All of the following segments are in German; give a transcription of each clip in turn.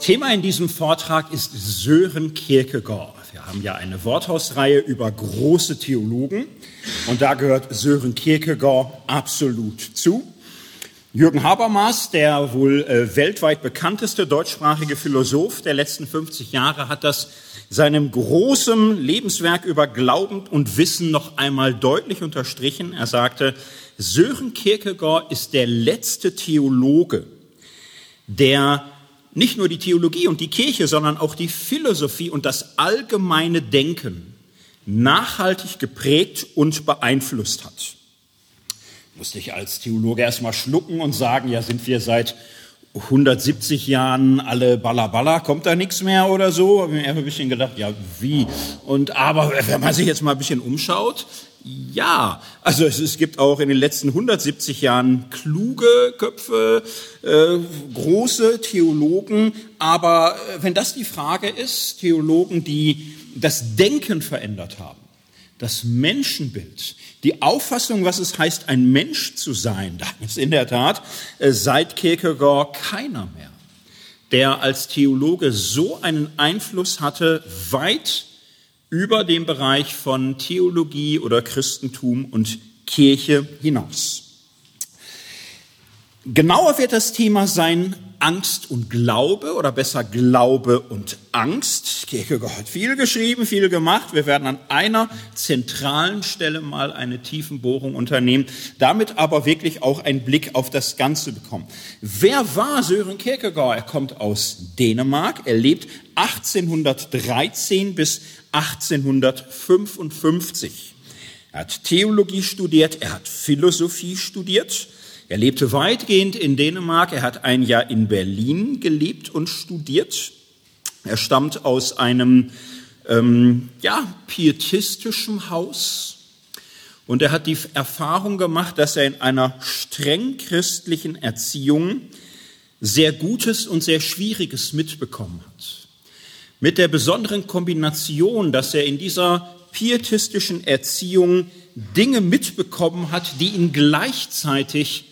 Thema in diesem Vortrag ist Sören Kierkegaard. Wir haben ja eine Worthausreihe über große Theologen und da gehört Sören Kierkegaard absolut zu. Jürgen Habermas, der wohl äh, weltweit bekannteste deutschsprachige Philosoph der letzten 50 Jahre, hat das seinem großen Lebenswerk über Glauben und Wissen noch einmal deutlich unterstrichen. Er sagte, Sören Kierkegaard ist der letzte Theologe, der nicht nur die Theologie und die Kirche, sondern auch die Philosophie und das allgemeine Denken nachhaltig geprägt und beeinflusst hat. Musste ich als Theologe erstmal schlucken und sagen, ja, sind wir seit 170 Jahren alle Balla kommt da nichts mehr oder so? Habe mir ein bisschen gedacht, ja, wie? Und aber wenn man sich jetzt mal ein bisschen umschaut, ja, also es, es, gibt auch in den letzten 170 Jahren kluge Köpfe, äh, große Theologen, aber äh, wenn das die Frage ist, Theologen, die das Denken verändert haben, das Menschenbild, die Auffassung, was es heißt, ein Mensch zu sein, da ist in der Tat äh, seit Kierkegaard keiner mehr, der als Theologe so einen Einfluss hatte, weit über den Bereich von Theologie oder Christentum und Kirche hinaus. Genauer wird das Thema sein Angst und Glaube oder besser Glaube und Angst. Kierkegaard hat viel geschrieben, viel gemacht. Wir werden an einer zentralen Stelle mal eine Tiefenbohrung unternehmen, damit aber wirklich auch einen Blick auf das Ganze bekommen. Wer war Sören Kierkegaard? Er kommt aus Dänemark. Er lebt 1813 bis 1855. Er hat Theologie studiert, er hat Philosophie studiert. Er lebte weitgehend in Dänemark, er hat ein Jahr in Berlin gelebt und studiert. Er stammt aus einem ähm, ja, pietistischen Haus und er hat die Erfahrung gemacht, dass er in einer streng christlichen Erziehung sehr Gutes und sehr Schwieriges mitbekommen hat mit der besonderen Kombination, dass er in dieser pietistischen Erziehung Dinge mitbekommen hat, die ihn gleichzeitig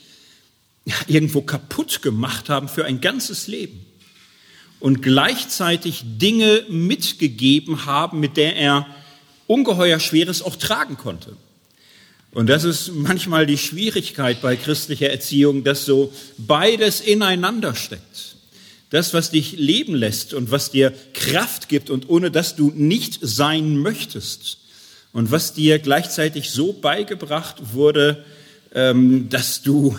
irgendwo kaputt gemacht haben für ein ganzes Leben und gleichzeitig Dinge mitgegeben haben, mit der er ungeheuer Schweres auch tragen konnte. Und das ist manchmal die Schwierigkeit bei christlicher Erziehung, dass so beides ineinander steckt. Das, was dich leben lässt und was dir Kraft gibt und ohne das du nicht sein möchtest. Und was dir gleichzeitig so beigebracht wurde, ähm, dass du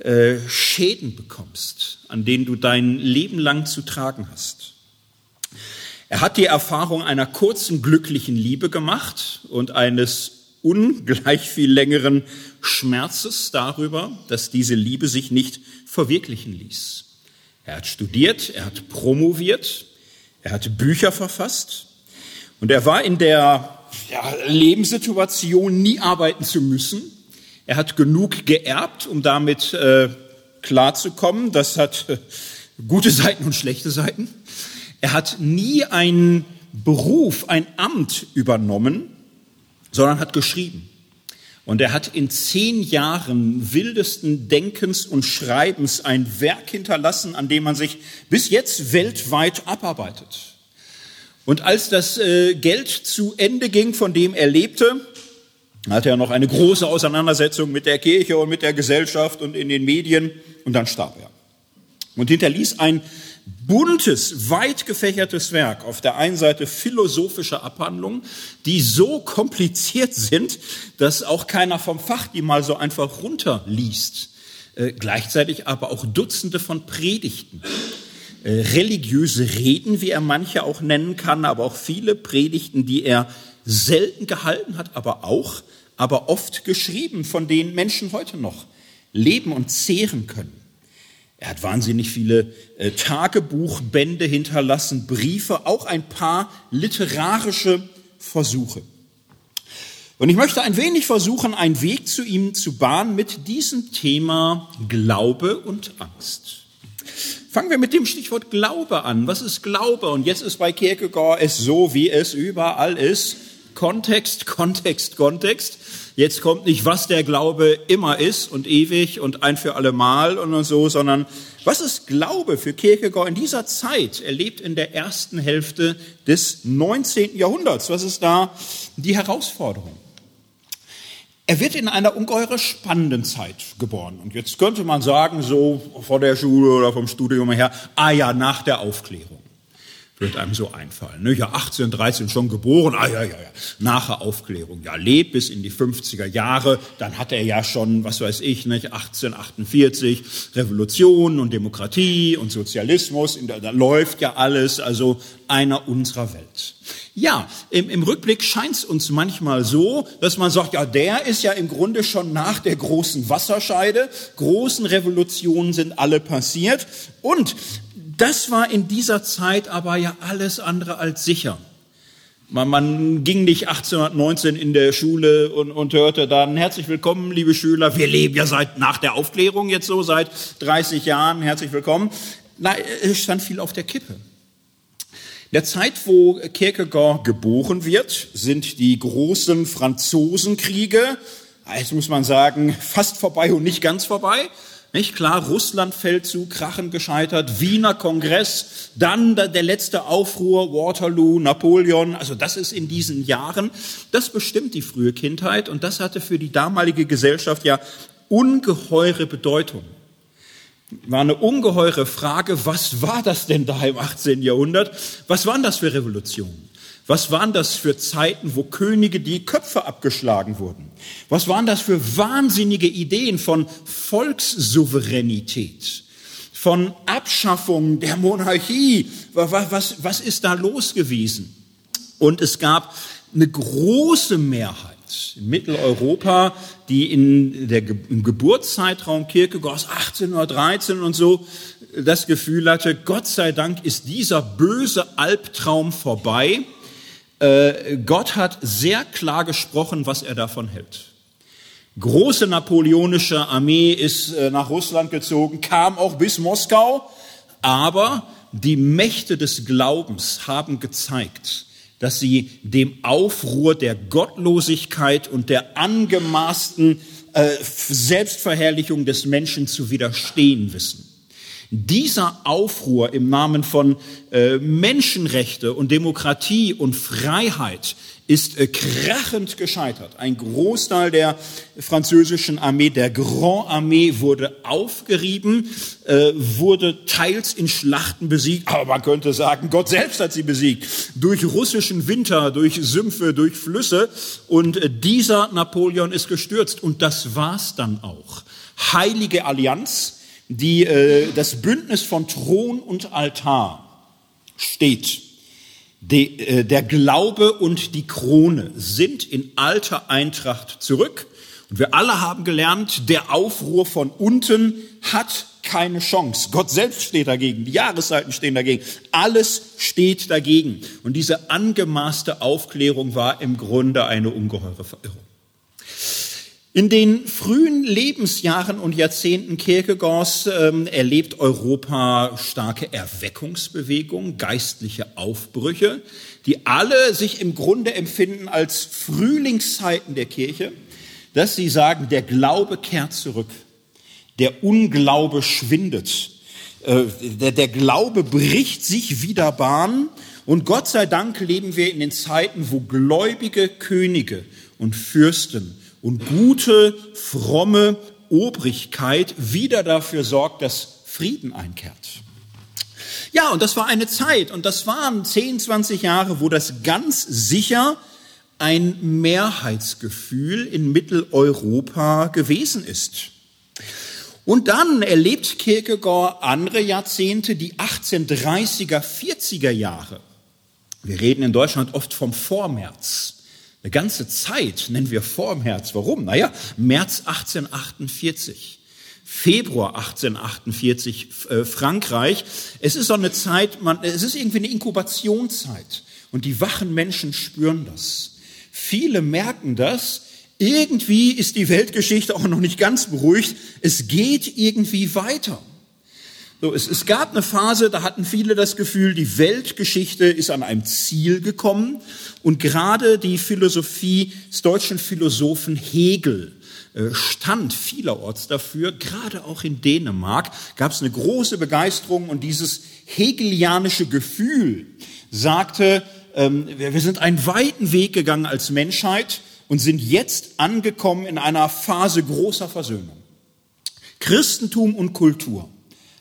äh, Schäden bekommst, an denen du dein Leben lang zu tragen hast. Er hat die Erfahrung einer kurzen glücklichen Liebe gemacht und eines ungleich viel längeren Schmerzes darüber, dass diese Liebe sich nicht verwirklichen ließ. Er hat studiert, er hat promoviert, er hat Bücher verfasst und er war in der ja, Lebenssituation, nie arbeiten zu müssen. Er hat genug geerbt, um damit äh, klarzukommen. Das hat äh, gute Seiten und schlechte Seiten. Er hat nie einen Beruf, ein Amt übernommen, sondern hat geschrieben. Und er hat in zehn Jahren wildesten Denkens und Schreibens ein Werk hinterlassen, an dem man sich bis jetzt weltweit abarbeitet. Und als das äh, Geld zu Ende ging, von dem er lebte, hatte er noch eine große Auseinandersetzung mit der Kirche und mit der Gesellschaft und in den Medien und dann starb er. Und hinterließ ein buntes, weit gefächertes Werk. Auf der einen Seite philosophische Abhandlungen, die so kompliziert sind, dass auch keiner vom Fach die mal so einfach runterliest. Äh, gleichzeitig aber auch Dutzende von Predigten. Äh, religiöse Reden, wie er manche auch nennen kann, aber auch viele Predigten, die er selten gehalten hat, aber auch, aber oft geschrieben, von denen Menschen heute noch leben und zehren können. Er hat wahnsinnig viele äh, Tagebuchbände hinterlassen, Briefe, auch ein paar literarische Versuche. Und ich möchte ein wenig versuchen, einen Weg zu ihm zu bahnen mit diesem Thema Glaube und Angst. Fangen wir mit dem Stichwort Glaube an. Was ist Glaube? Und jetzt ist bei Kierkegaard es so, wie es überall ist. Kontext, Kontext, Kontext. Jetzt kommt nicht, was der Glaube immer ist und ewig und ein für alle Mal und so, sondern was ist Glaube für Kierkegaard in dieser Zeit? Er lebt in der ersten Hälfte des 19. Jahrhunderts. Was ist da die Herausforderung? Er wird in einer ungeheuer spannenden Zeit geboren. Und jetzt könnte man sagen, so vor der Schule oder vom Studium her, ah ja, nach der Aufklärung wird einem so einfallen. Ne? Ja, 18, 13 schon geboren, ah ja, ja, ja, nach der Aufklärung. Ja, lebt bis in die 50er Jahre, dann hat er ja schon, was weiß ich, nicht, 1848, Revolution und Demokratie und Sozialismus, da läuft ja alles, also einer unserer Welt. Ja, im, im Rückblick scheint es uns manchmal so, dass man sagt, ja, der ist ja im Grunde schon nach der großen Wasserscheide, großen Revolutionen sind alle passiert und das war in dieser Zeit aber ja alles andere als sicher. Man, man ging nicht 1819 in der Schule und, und hörte dann, herzlich willkommen, liebe Schüler, wir leben ja seit nach der Aufklärung jetzt so, seit 30 Jahren, herzlich willkommen. Na, es stand viel auf der Kippe. In der Zeit, wo Kierkegaard geboren wird, sind die großen Franzosenkriege, jetzt muss man sagen, fast vorbei und nicht ganz vorbei. Nicht klar, Russlandfeldzug, Krachen gescheitert, Wiener Kongress, dann der letzte Aufruhr, Waterloo, Napoleon, also das ist in diesen Jahren, das bestimmt die frühe Kindheit und das hatte für die damalige Gesellschaft ja ungeheure Bedeutung. War eine ungeheure Frage, was war das denn da im 18. Jahrhundert? Was waren das für Revolutionen? Was waren das für Zeiten, wo Könige die Köpfe abgeschlagen wurden? Was waren das für wahnsinnige Ideen von Volkssouveränität, von Abschaffung der Monarchie? Was, was, was ist da los gewesen? Und es gab eine große Mehrheit in Mitteleuropa, die in der, im Geburtszeitraum Kierkegaards 1813 und so das Gefühl hatte, Gott sei Dank ist dieser böse Albtraum vorbei äh, Gott hat sehr klar gesprochen, was er davon hält. Große napoleonische Armee ist äh, nach Russland gezogen, kam auch bis Moskau, aber die Mächte des Glaubens haben gezeigt, dass sie dem Aufruhr der Gottlosigkeit und der angemaßten äh, Selbstverherrlichung des Menschen zu widerstehen wissen. Dieser Aufruhr im Namen von äh, Menschenrechte und Demokratie und Freiheit ist äh, krachend gescheitert. Ein Großteil der französischen Armee, der Grand Armee, wurde aufgerieben, äh, wurde teils in Schlachten besiegt, aber man könnte sagen, Gott selbst hat sie besiegt. Durch russischen Winter, durch Sümpfe, durch Flüsse. Und äh, dieser Napoleon ist gestürzt. Und das war's dann auch. Heilige Allianz, die, äh, das Bündnis von Thron und Altar steht. De, äh, der Glaube und die Krone sind in alter Eintracht zurück. Und wir alle haben gelernt, der Aufruhr von unten hat keine Chance. Gott selbst steht dagegen, die Jahreszeiten stehen dagegen, alles steht dagegen. Und diese angemaßte Aufklärung war im Grunde eine ungeheure Verirrung. In den frühen Lebensjahren und Jahrzehnten Kierkegaards ähm, erlebt Europa starke Erweckungsbewegungen, geistliche Aufbrüche, die alle sich im Grunde empfinden als Frühlingszeiten der Kirche, dass sie sagen, der Glaube kehrt zurück, der Unglaube schwindet, äh, der, der Glaube bricht sich wieder Bahn und Gott sei Dank leben wir in den Zeiten, wo gläubige Könige und Fürsten und gute, fromme Obrigkeit wieder dafür sorgt, dass Frieden einkehrt. Ja, und das war eine Zeit, und das waren 10, 20 Jahre, wo das ganz sicher ein Mehrheitsgefühl in Mitteleuropa gewesen ist. Und dann erlebt Kierkegaard andere Jahrzehnte, die 1830er, 40er Jahre. Wir reden in Deutschland oft vom Vormärz. Eine ganze Zeit nennen wir vor Herz. Warum? Naja, März 1848. Februar 1848 äh, Frankreich. Es ist so eine Zeit, man, es ist irgendwie eine Inkubationszeit und die wachen Menschen spüren das. Viele merken das. Irgendwie ist die Weltgeschichte auch noch nicht ganz beruhigt. Es geht irgendwie weiter. So, es, es gab eine Phase, da hatten viele das Gefühl, die Weltgeschichte ist an einem Ziel gekommen. Und gerade die Philosophie des deutschen Philosophen Hegel äh, stand vielerorts dafür, gerade auch in Dänemark gab es eine große Begeisterung und dieses hegelianische Gefühl sagte, ähm, wir sind einen weiten Weg gegangen als Menschheit und sind jetzt angekommen in einer Phase großer Versöhnung. Christentum und Kultur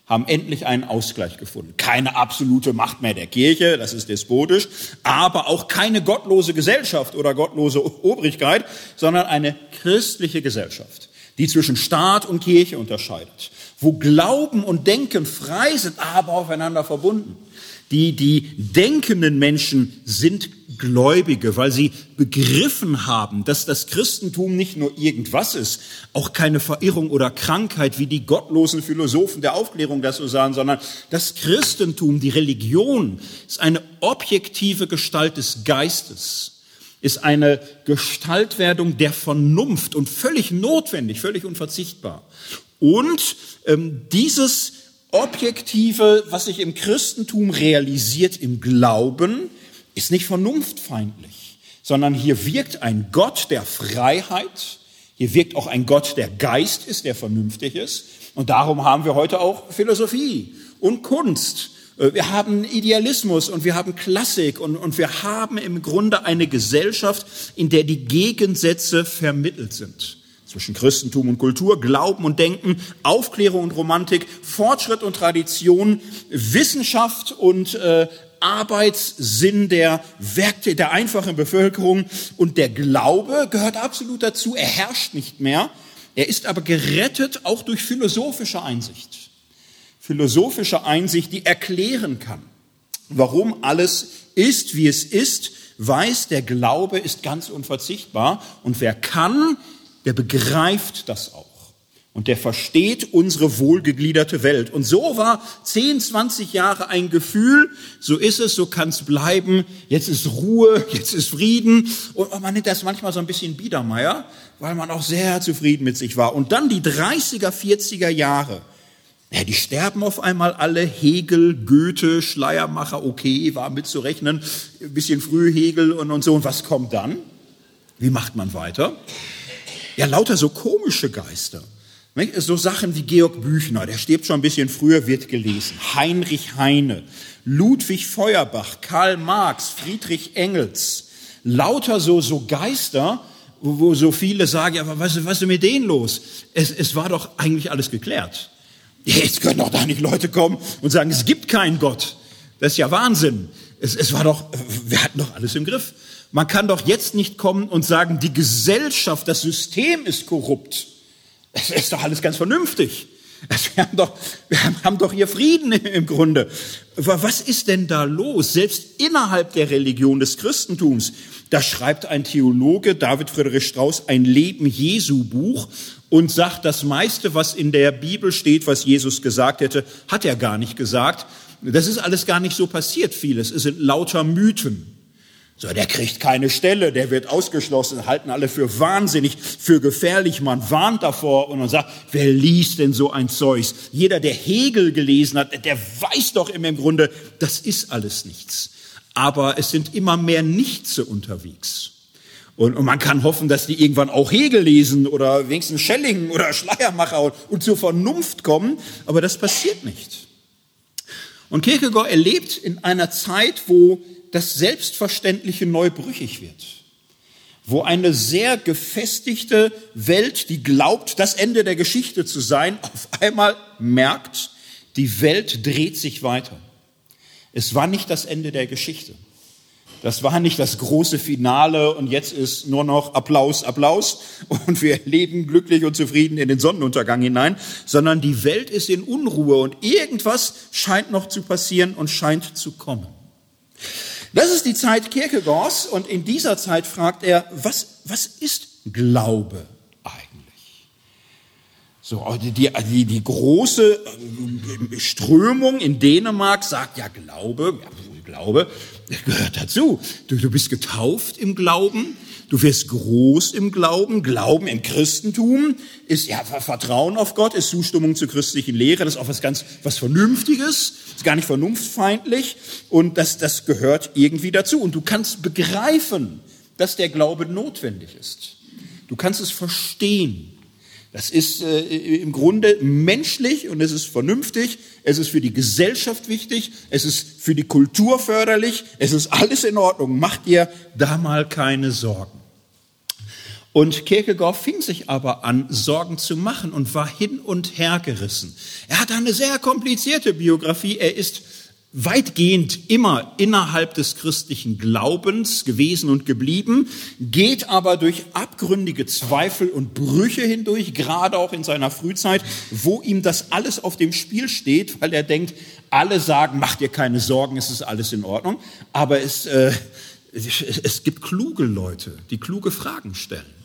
haben endlich einen Ausgleich gefunden. Keine absolute Macht mehr der Kirche, das ist despotisch, aber auch keine gottlose Gesellschaft oder gottlose Obrigkeit, sondern eine christliche Gesellschaft, die zwischen Staat und Kirche unterscheidet, wo Glauben und Denken frei sind, aber aufeinander verbunden. Die, die denkenden Menschen sind Gläubige, weil sie begriffen haben, dass das Christentum nicht nur irgendwas ist, auch keine Verirrung oder Krankheit, wie die gottlosen Philosophen der Aufklärung das so sagen, sondern das Christentum, die Religion, ist eine objektive Gestalt des Geistes, ist eine Gestaltwerdung der Vernunft und völlig notwendig, völlig unverzichtbar. Und ähm, dieses Objektive, was sich im Christentum realisiert, im Glauben, ist nicht vernunftfeindlich, sondern hier wirkt ein Gott der Freiheit, hier wirkt auch ein Gott, der Geist ist, der vernünftig ist. Und darum haben wir heute auch Philosophie und Kunst. Äh, wir haben Idealismus und wir haben Klassik und, und wir haben im Grunde eine Gesellschaft, in der die Gegensätze vermittelt sind zwischen Christentum und Kultur, Glauben und Denken, Aufklärung und Romantik, Fortschritt und Tradition, Wissenschaft und äh, Arbeitssinn der Werke der einfachen Bevölkerung und der Glaube gehört absolut dazu. Er herrscht nicht mehr. Er ist aber gerettet auch durch philosophische Einsicht. Philosophische Einsicht, die erklären kann, warum alles ist, wie es ist, weiß, der Glaube ist ganz unverzichtbar. Und wer kann, der begreift das auch. Und der versteht unsere wohlgegliederte Welt. Und so war 10, 20 Jahre ein Gefühl, so ist es, so kann es bleiben, jetzt ist Ruhe, jetzt ist Frieden. Und man nennt das manchmal so ein bisschen Biedermeier, weil man auch sehr zufrieden mit sich war. Und dann die 30er, 40er Jahre. Ja, die sterben auf einmal alle. Hegel, Goethe, Schleiermacher, okay, war mitzurechnen. Ein bisschen früh Hegel und, und so. Und was kommt dann? Wie macht man weiter? Ja, lauter so komische Geister. So Sachen wie Georg Büchner, der stirbt schon ein bisschen früher, wird gelesen. Heinrich Heine, Ludwig Feuerbach, Karl Marx, Friedrich Engels. Lauter so, so Geister, wo, wo so viele sagen, ja, aber was, was ist mit denen los? Es, es war doch eigentlich alles geklärt. Jetzt können doch da nicht Leute kommen und sagen, es gibt keinen Gott. Das ist ja Wahnsinn. Es, es war doch, wir hatten doch alles im Griff. Man kann doch jetzt nicht kommen und sagen, die Gesellschaft, das System ist korrupt. Es ist doch alles ganz vernünftig. Wir haben doch, wir haben doch hier Frieden im Grunde. Was ist denn da los? Selbst innerhalb der Religion des Christentums. Da schreibt ein Theologe, David Friedrich Strauss, ein Leben Jesu Buch und sagt, das meiste, was in der Bibel steht, was Jesus gesagt hätte, hat er gar nicht gesagt. Das ist alles gar nicht so passiert, vieles. Es sind lauter Mythen. So, der kriegt keine Stelle, der wird ausgeschlossen, halten alle für wahnsinnig, für gefährlich. Man warnt davor und man sagt, wer liest denn so ein Zeugs? Jeder, der Hegel gelesen hat, der weiß doch im Grunde, das ist alles nichts. Aber es sind immer mehr Nichtse unterwegs. Und, und man kann hoffen, dass die irgendwann auch Hegel lesen oder wenigstens Schelling oder Schleiermacher und, und zur Vernunft kommen. Aber das passiert nicht. Und Kierkegaard erlebt in einer Zeit, wo das Selbstverständliche neu brüchig wird. Wo eine sehr gefestigte Welt, die glaubt, das Ende der Geschichte zu sein, auf einmal merkt, die Welt dreht sich weiter. Es war nicht das Ende der Geschichte. Das war nicht das große Finale und jetzt ist nur noch Applaus, Applaus und wir leben glücklich und zufrieden in den Sonnenuntergang hinein, sondern die Welt ist in Unruhe und irgendwas scheint noch zu passieren und scheint zu kommen. Das ist die Zeit Kierkegaards und in dieser Zeit fragt er, was, was ist Glaube eigentlich? So, die, die, die große äh, Strömung in Dänemark sagt, ja, Glaube, ja, Glaube gehört dazu. Du, du bist getauft im Glauben, du wirst groß im Glauben. Glauben im Christentum ist ja Vertrauen auf Gott, ist Zustimmung zur christlichen Lehre, das ist auch was ganz, was Vernünftiges, ist gar nicht vernunftfeindlich und das, das gehört irgendwie dazu. Und du kannst begreifen, dass der Glaube notwendig ist. Du kannst es verstehen. Das ist äh, im Grunde menschlich und es ist vernünftig, es ist für die Gesellschaft wichtig, es ist für die Kultur förderlich, es ist alles in Ordnung. Macht dir da mal keine Sorgen. Und Kierkegaard fing sich aber an, Sorgen zu machen und war hin und her gerissen. Er hat eine sehr komplizierte Biografie. Er ist weitgehend immer innerhalb des christlichen Glaubens gewesen und geblieben, geht aber durch abgründige Zweifel und Brüche hindurch, gerade auch in seiner Frühzeit, wo ihm das alles auf dem Spiel steht, weil er denkt, alle sagen, mach dir keine Sorgen, es ist alles in Ordnung, aber es, äh, es gibt kluge Leute, die kluge Fragen stellen.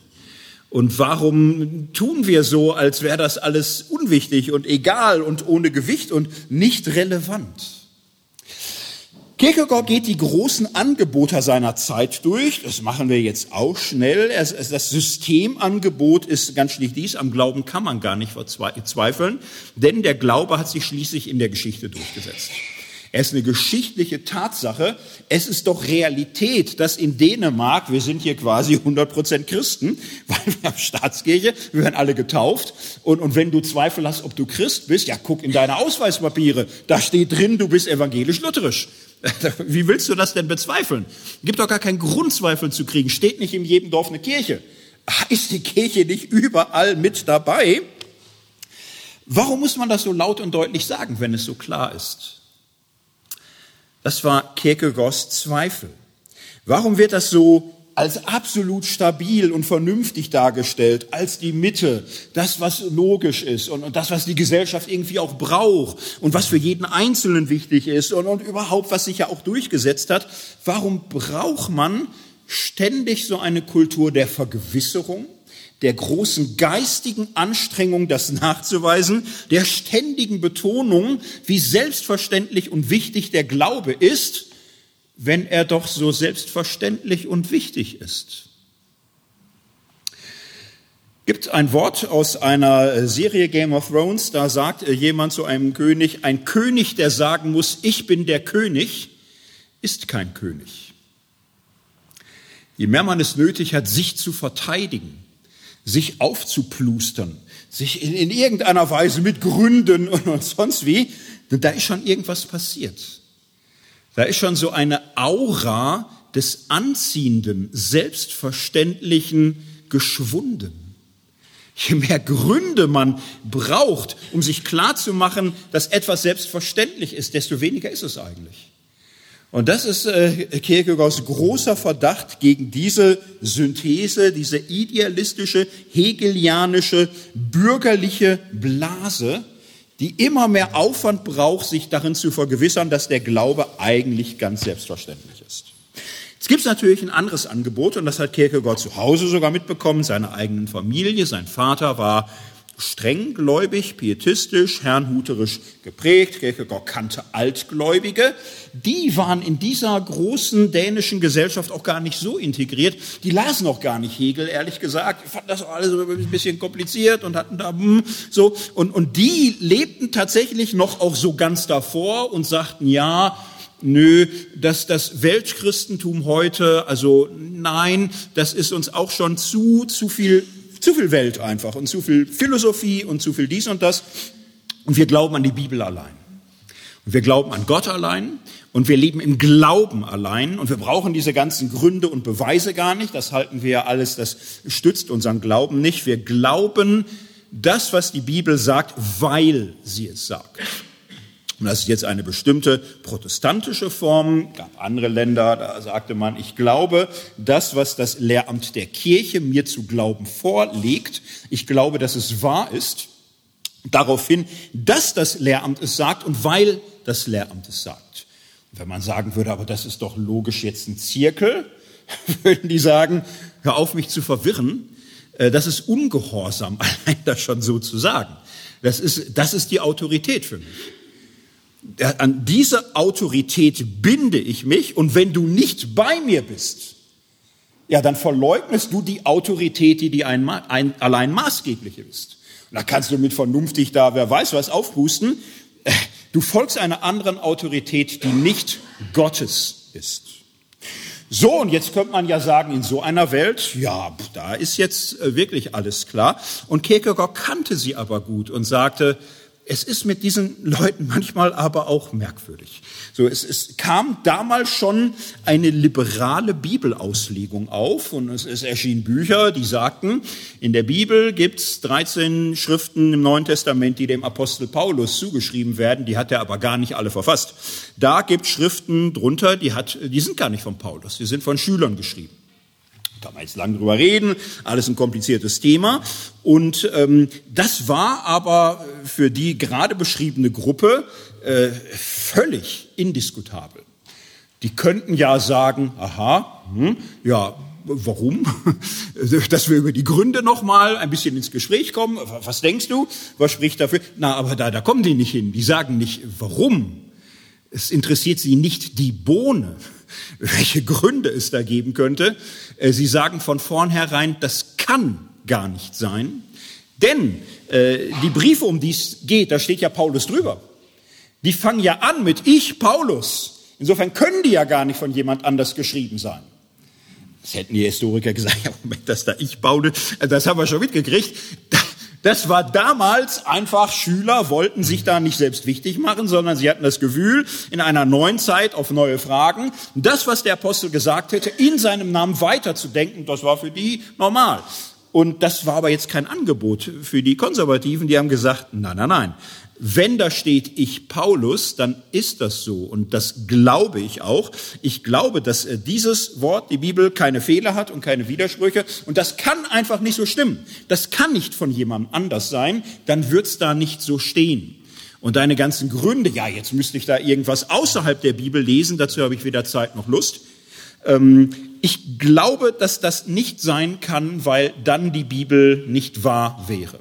Und warum tun wir so, als wäre das alles unwichtig und egal und ohne Gewicht und nicht relevant? Kierkegaard geht die großen Angebote seiner Zeit durch. Das machen wir jetzt auch schnell. Das Systemangebot ist ganz schlicht dies. Am Glauben kann man gar nicht verzweifeln, denn der Glaube hat sich schließlich in der Geschichte durchgesetzt. Er ist eine geschichtliche Tatsache. Es ist doch Realität, dass in Dänemark, wir sind hier quasi 100% Christen, weil wir haben Staatskirche, wir werden alle getauft. Und, und wenn du Zweifel hast, ob du Christ bist, ja, guck in deine Ausweispapiere. Da steht drin, du bist evangelisch-lutherisch. Wie willst du das denn bezweifeln? Gibt doch gar keinen Grund, Zweifel zu kriegen. Steht nicht in jedem Dorf eine Kirche. Ist die Kirche nicht überall mit dabei? Warum muss man das so laut und deutlich sagen, wenn es so klar ist? Das war Kierkegaards Zweifel. Warum wird das so als absolut stabil und vernünftig dargestellt, als die Mitte, das, was logisch ist und, und, das, was die Gesellschaft irgendwie auch braucht und was für jeden Einzelnen wichtig ist und, und überhaupt, was sich ja auch durchgesetzt hat. Warum braucht man ständig so eine Kultur der Vergewisserung, der großen geistigen Anstrengung, das nachzuweisen, der ständigen Betonung, wie selbstverständlich und wichtig der Glaube ist, wenn er doch so selbstverständlich und wichtig ist? Gibt ein Wort aus einer Serie Game of Thrones, da sagt jemand zu einem König, ein König, der sagen muss, ich bin der König, ist kein König. Je mehr man es nötig hat, sich zu verteidigen, sich aufzuplustern, sich in, in irgendeiner Weise mit Gründen und, und sonst wie, da ist schon irgendwas passiert. Da ist schon so eine Aura des Anziehenden, Selbstverständlichen geschwunden. Je mehr Gründe man braucht, um sich klarzumachen, dass etwas selbstverständlich ist, desto weniger ist es eigentlich. Und das ist äh, Kierkegaards großer Verdacht gegen diese Synthese, diese idealistische, hegelianische, bürgerliche Blase, die immer mehr Aufwand braucht, sich darin zu vergewissern, dass der Glaube eigentlich ganz selbstverständlich ist. Jetzt gibt es natürlich ein anderes Angebot und das hat Kierkegaard zu Hause sogar mitbekommen, seiner eigenen Familie. Sein Vater war strenggläubig, pietistisch, herrnhuterisch geprägt. Kierkegaard kannte Altgläubige. Die waren in dieser großen dänischen Gesellschaft auch gar nicht so integriert. Die lasen auch gar nicht Hegel, ehrlich gesagt. Die fanden das alles ein bisschen kompliziert und hatten da hm, so. Und, und die lebten tatsächlich noch auch so ganz davor und sagten, ja, nö, dass das Weltchristentum heute, also nein, das ist uns auch schon zu, zu viel zu viel Welt einfach und zu viel Philosophie und zu viel dies und das. Und wir glauben an die Bibel allein. Und wir glauben an Gott allein und wir leben im Glauben allein und wir brauchen diese ganzen Gründe und Beweise gar nicht. Das halten wir ja alles, das stützt unseren Glauben nicht. Wir glauben das, was die Bibel sagt, weil sie es sagt. Und das ist jetzt eine bestimmte protestantische Form. Gab andere Länder, da sagte man, ich glaube, das, was das Lehramt der Kirche mir zu glauben vorlegt, ich glaube, dass es wahr ist, daraufhin, dass das Lehramt es sagt und weil das Lehramt es sagt. Und wenn man sagen würde, aber das ist doch logisch jetzt ein Zirkel, würden die sagen, hör auf mich zu verwirren. Äh, das ist Ungehorsam, allein das schon so zu sagen. Das ist, das ist die Autorität für mich. An diese Autorität binde ich mich und wenn du nicht bei mir bist, ja, dann verleugnest du die Autorität, die die ein, ein, allein maßgebliche ist. Und da kannst du mit vernünftig da, wer weiß was, aufpusten. Äh, du folgst einer anderen Autorität, die nicht Gottes ist. So, und jetzt könnte man ja sagen, in so einer Welt, ja, da ist jetzt äh, wirklich alles klar. Und Kierkegaard kannte sie aber gut und sagte, es ist mit diesen Leuten manchmal aber auch merkwürdig. So, es, es kam damals schon eine liberale Bibelauslegung auf und es, es erschienen Bücher, die sagten, in der Bibel gibt's 13 Schriften im Neuen Testament, die dem Apostel Paulus zugeschrieben werden, die hat er aber gar nicht alle verfasst. Da gibt's Schriften drunter, die, hat, die sind gar nicht von Paulus, die sind von Schülern geschrieben kann man jetzt lang drüber reden, alles ein kompliziertes Thema. Und ähm, das war aber für die gerade beschriebene Gruppe äh, völlig indiskutabel. Die könnten ja sagen, aha, hm, ja, warum? Dass wir über die Gründe nochmal ein bisschen ins Gespräch kommen. Was denkst du? Was spricht dafür? Na, aber da, da kommen die nicht hin. Die sagen nicht, warum. Es interessiert sie nicht die Bohne, welche Gründe es da geben könnte. Äh, sie sagen von vornherein, das kann gar nicht sein. Denn äh, die Briefe, um die es geht, da steht ja Paulus drüber. Die fangen ja an mit Ich, Paulus. Insofern können die ja gar nicht von jemand anders geschrieben sein. Das hätten die Historiker gesagt, ja, Moment, das da Ich, Paulus, äh, das haben wir schon mitgekriegt. Das war damals einfach, Schüler wollten sich da nicht selbst wichtig machen, sondern sie hatten das Gefühl, in einer neuen Zeit auf neue Fragen, das, was der Apostel gesagt hätte, in seinem Namen weiterzudenken, das war für die normal. Und das war aber jetzt kein Angebot für die Konservativen, die haben gesagt, nein, nein, nein, wenn da steht ich Paulus, dann ist das so und das glaube ich auch. Ich glaube, dass äh, dieses Wort, die Bibel, keine Fehler hat und keine Widersprüche und das kann einfach nicht so stimmen. Das kann nicht von jemandem anders sein, dann wird's da nicht so stehen. Und deine ganzen Gründe, ja, jetzt müsste ich da irgendwas außerhalb der Bibel lesen, dazu habe ich weder Zeit noch Lust. Ähm, ich glaube, dass das nicht sein kann, weil dann die Bibel nicht wahr wäre.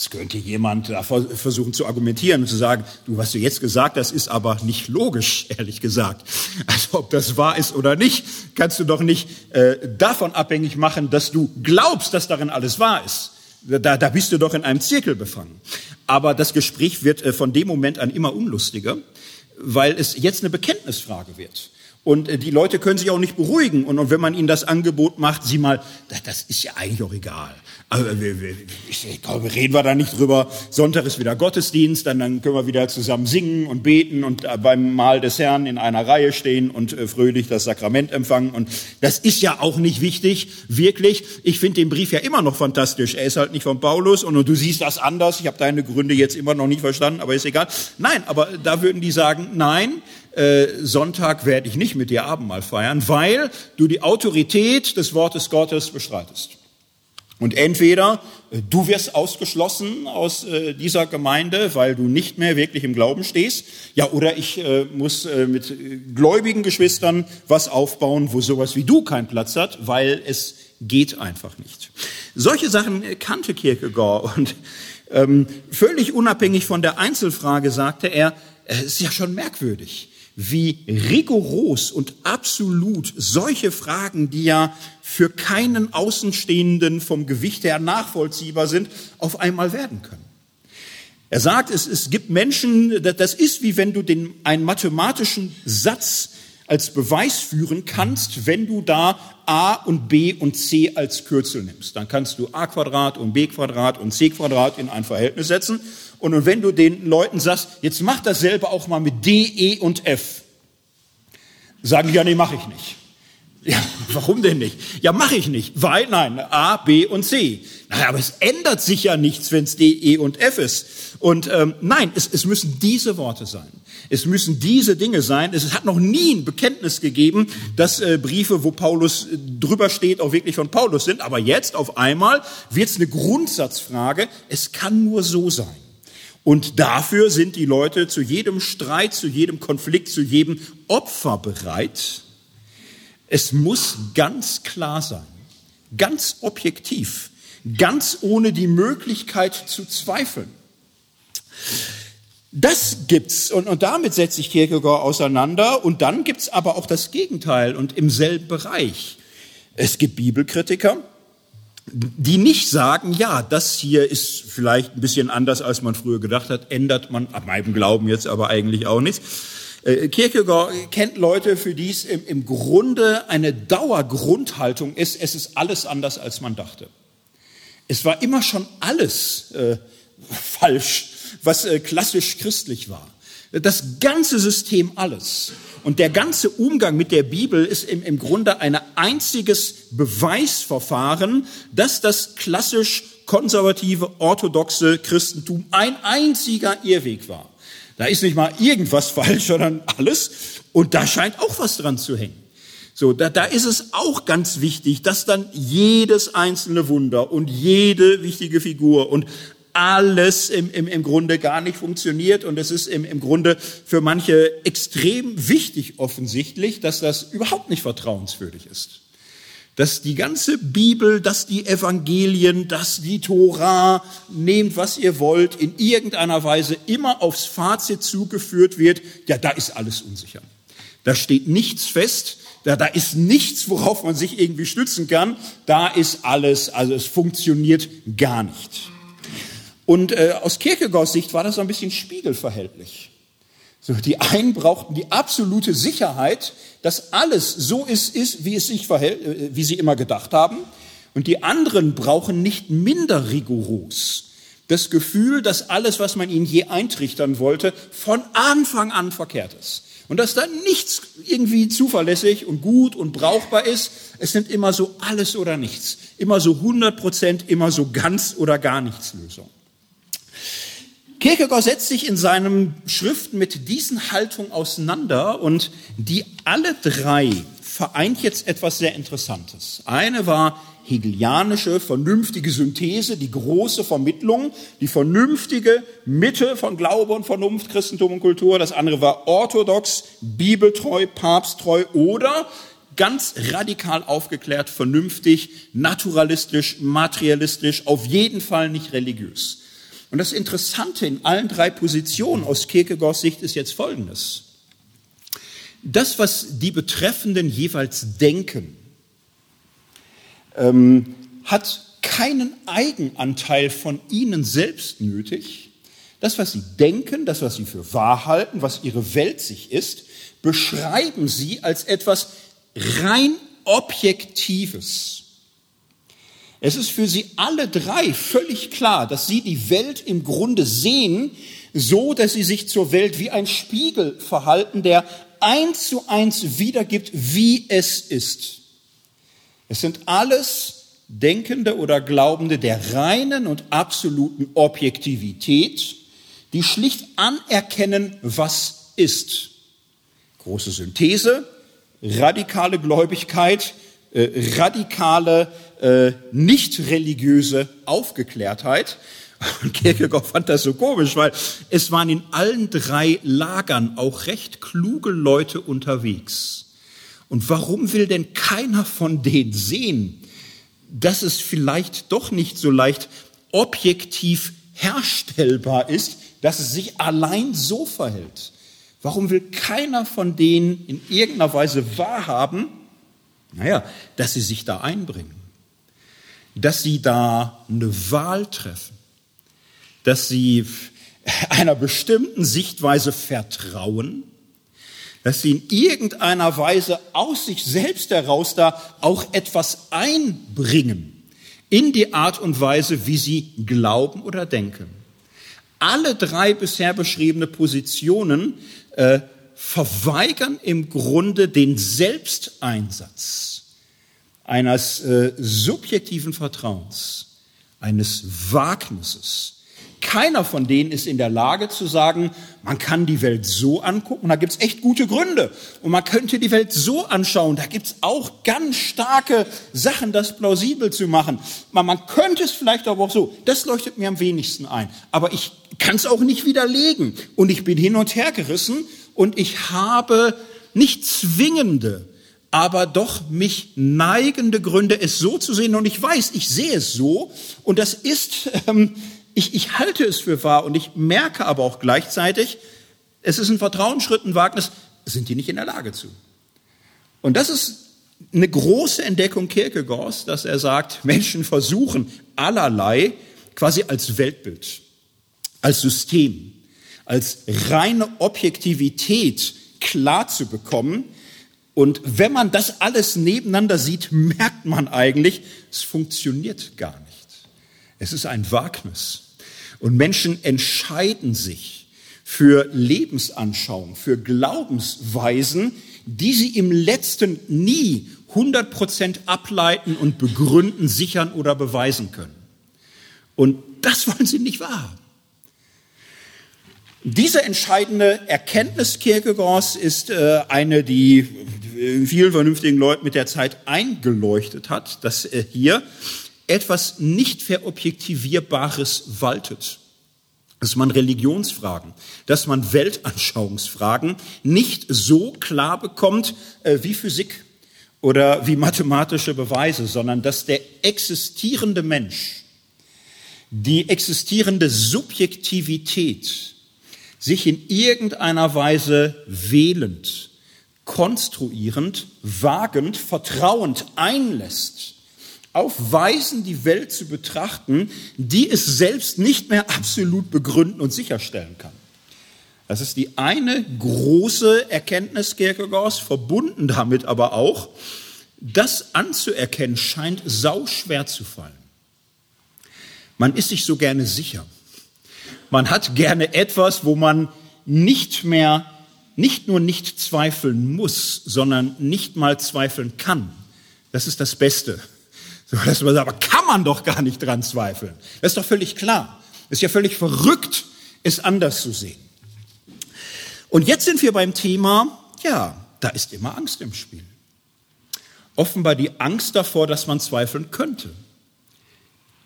Es könnte jemand da versuchen zu argumentieren und zu sagen, du, was du jetzt gesagt hast, ist aber nicht logisch, ehrlich gesagt. Also ob das wahr ist oder nicht, kannst du doch nicht äh, davon abhängig machen, dass du glaubst, dass darin alles wahr ist. Da, da bist du doch in einem Zirkel befangen. Aber das Gespräch wird äh, von dem Moment an immer unlustiger, weil es jetzt eine Bekenntnisfrage wird. Und äh, die Leute können sich auch nicht beruhigen. Und, wenn man ihnen das Angebot macht, sieh mal, das ist ja eigentlich auch egal. Also, glaube, reden wir da nicht drüber. Sonntag ist wieder Gottesdienst, dann, dann können wir wieder zusammen singen und beten und äh, beim Mahl des Herrn in einer Reihe stehen und äh, fröhlich das Sakrament empfangen. Und das ist ja auch nicht wichtig, wirklich. Ich finde den Brief ja immer noch fantastisch. Er ist halt nicht von Paulus und du siehst das anders. Ich habe deine Gründe jetzt immer noch nicht verstanden, aber ist egal. Nein, aber da würden die sagen, nein, äh, Sonntag werde ich nicht mit dir Abendmahl feiern, weil du die Autorität des Wortes Gottes bestreitest. Und entweder äh, du wirst ausgeschlossen aus äh, dieser Gemeinde, weil du nicht mehr wirklich im Glauben stehst, ja, oder ich äh, muss mit gläubigen Geschwistern was aufbauen, wo sowas wie du keinen Platz hat, weil es geht einfach nicht. Solche Sachen kannte Kierkegaard und ähm, völlig unabhängig von der Einzelfrage sagte er, es ist ja schon merkwürdig wie rigoros und absolut solche Fragen, die ja für keinen Außenstehenden vom Gewicht her nachvollziehbar sind, auf einmal werden können. Er sagt, es, es gibt Menschen, das ist wie wenn du den, einen mathematischen Satz als Beweis führen kannst, wenn du da a und b und c als Kürzel nimmst. Dann kannst du a Quadrat und b Quadrat und c Quadrat in ein Verhältnis setzen und wenn du den Leuten sagst, jetzt mach dasselbe auch mal mit D, E und F, sagen die, ja, nee, mache ich nicht. Ja, warum denn nicht? Ja, mache ich nicht, weil, nein, A, B und C. Naja, aber es ändert sich ja nichts, wenn es D, E und F ist. Und ähm, nein, es, es müssen diese Worte sein. Es müssen diese Dinge sein. Es hat noch nie ein Bekenntnis gegeben, dass äh, Briefe, wo Paulus äh, drüber steht, auch wirklich von Paulus sind. Aber jetzt auf einmal wird es eine Grundsatzfrage. Es kann nur so sein. Und dafür sind die Leute zu jedem Streit, zu jedem Konflikt, zu jedem Opfer bereit. Es muss ganz klar sein. ganz objektiv, ganz ohne die Möglichkeit zu zweifeln. Das gibt's und, und damit setzt sich Kierkegaard auseinander und dann gibt's aber auch das Gegenteil und im selben Bereich. Es gibt Bibelkritiker, die nicht sagen, ja, das hier ist vielleicht ein bisschen anders, als man früher gedacht hat, ändert man ab meinem Glauben jetzt aber eigentlich auch nichts. Äh, Kierkegaard kennt Leute, für die es im, im Grunde eine Dauergrundhaltung ist, es ist alles anders, als man dachte. Es war immer schon alles äh, falsch, was äh, klassisch christlich war. Das ganze System alles. Und der ganze Umgang mit der Bibel ist im, im Grunde ein einziges Beweisverfahren, dass das klassisch konservative, orthodoxe Christentum ein einziger Irrweg war. Da ist nicht mal irgendwas falsch, sondern alles. Und da scheint auch was dran zu hängen. So, da, da ist es auch ganz wichtig, dass dann jedes einzelne Wunder und jede wichtige Figur und alles im, im, im Grunde gar nicht funktioniert. Und es ist im, im Grunde für manche extrem wichtig offensichtlich, dass das überhaupt nicht vertrauenswürdig ist dass die ganze Bibel, dass die Evangelien, dass die Tora, nehmt was ihr wollt, in irgendeiner Weise immer aufs Fazit zugeführt wird, ja, da ist alles unsicher. Da steht nichts fest, da, da ist nichts, worauf man sich irgendwie stützen kann, da ist alles, also es funktioniert gar nicht. Und äh, aus Kierkegaards Sicht war das so ein bisschen spiegelverhältlich. So, die einen brauchten die absolute Sicherheit, dass alles so ist, ist wie es sich verhält, äh, wie sie immer gedacht haben. Und die anderen brauchen nicht minder rigoros das Gefühl, dass alles, was man ihnen je eintrichtern wollte, von Anfang an verkehrt ist. Und dass da nichts irgendwie zuverlässig und gut und brauchbar ist. Es sind immer so alles oder nichts. Immer so 100 Prozent, immer so ganz oder gar nichts Lösung. Kierkegaard setzt sich in seinen Schriften mit diesen Haltungen auseinander und die alle drei vereint jetzt etwas sehr Interessantes. Eine war hegelianische, vernünftige Synthese, die große Vermittlung, die vernünftige Mitte von Glaube und Vernunft, Christentum und Kultur. Das andere war orthodox, bibeltreu, papsttreu oder ganz radikal aufgeklärt, vernünftig, naturalistisch, materialistisch, auf jeden Fall nicht religiös. Und das Interessante in allen drei Positionen aus Kierkegaards Sicht ist jetzt Folgendes. Das, was die Betreffenden jeweils denken, ähm, hat keinen Eigenanteil von ihnen selbst nötig. Das, was sie denken, das, was sie für wahr halten, was ihre Welt sich ist, beschreiben sie als etwas rein Objektives. Es ist für sie alle drei völlig klar, dass sie die Welt im Grunde sehen, so dass sie sich zur Welt wie ein Spiegel verhalten, der eins zu eins wiedergibt, wie es ist. Es sind alles Denkende oder Glaubende der reinen und absoluten Objektivität, die schlicht anerkennen, was ist. Große Synthese, radikale Gläubigkeit, äh, radikale äh, nicht religiöse Aufgeklärtheit. Und Kierkegaard fand das so komisch, weil es waren in allen drei Lagern auch recht kluge Leute unterwegs. Und warum will denn keiner von denen sehen, dass es vielleicht doch nicht so leicht objektiv herstellbar ist, dass es sich allein so verhält? Warum will keiner von denen in irgendeiner Weise wahrhaben, naja, dass sie sich da einbringen? Dass sie da eine Wahl treffen, dass sie einer bestimmten Sichtweise vertrauen, dass sie in irgendeiner Weise aus sich selbst heraus da auch etwas einbringen in die Art und Weise, wie sie glauben oder denken. Alle drei bisher beschriebene Positionen äh, verweigern im Grunde den Selbsteinsatz eines äh, subjektiven Vertrauens, eines Wagnisses. Keiner von denen ist in der Lage zu sagen, man kann die Welt so angucken, da gibt's echt gute Gründe. Und man könnte die Welt so anschauen, da gibt's auch ganz starke Sachen, das plausibel zu machen. Man, man könnte es vielleicht aber auch so, das leuchtet mir am wenigsten ein. Aber ich kann es auch nicht widerlegen. Und ich bin hin und her gerissen und ich habe nicht zwingende, aber doch mich neigende Gründe, es so zu sehen. Und ich weiß, ich sehe es so. Und das ist, ähm, ich, ich halte es für wahr. Und ich merke aber auch gleichzeitig, es ist ein Vertrauensschritt, ein Wagnis, sind die nicht in der Lage zu. Und das ist eine große Entdeckung Kierkegaards, dass er sagt, Menschen versuchen allerlei quasi als Weltbild, als System, als reine Objektivität klar zu bekommen. Und wenn man das alles nebeneinander sieht, merkt man eigentlich, es funktioniert gar nicht. Es ist ein Wagnis. Und Menschen entscheiden sich für Lebensanschauungen, für Glaubensweisen, die sie im letzten nie 100 Prozent ableiten und begründen, sichern oder beweisen können. Und das wollen sie nicht wahrhaben. Diese entscheidende Erkenntnis Kierkegaards ist äh, eine, die vielen vernünftigen Leuten mit der Zeit eingeleuchtet hat, dass äh, hier etwas nicht verobjektivierbares waltet. Dass man Religionsfragen, dass man Weltanschauungsfragen nicht so klar bekommt äh, wie Physik oder wie mathematische Beweise, sondern dass der existierende Mensch, die existierende Subjektivität sich in irgendeiner Weise wählend, konstruierend, wagend, vertrauend einlässt auf Weisen die Welt zu betrachten, die es selbst nicht mehr absolut begründen und sicherstellen kann. Das ist die eine große Erkenntnis Kierkegaards, verbunden damit aber auch, das anzuerkennen scheint sauschwer zu fallen. Man ist sich so gerne sicher. Man hat gerne etwas, wo man nicht mehr, nicht nur nicht zweifeln muss, sondern nicht mal zweifeln kann. Das ist das Beste. So, dass man sagt, aber kann man doch gar nicht dran zweifeln. Das ist doch völlig klar. Es ist ja völlig verrückt, es anders zu sehen. Und jetzt sind wir beim Thema, ja, da ist immer Angst im Spiel. Offenbar die Angst davor, dass man zweifeln könnte.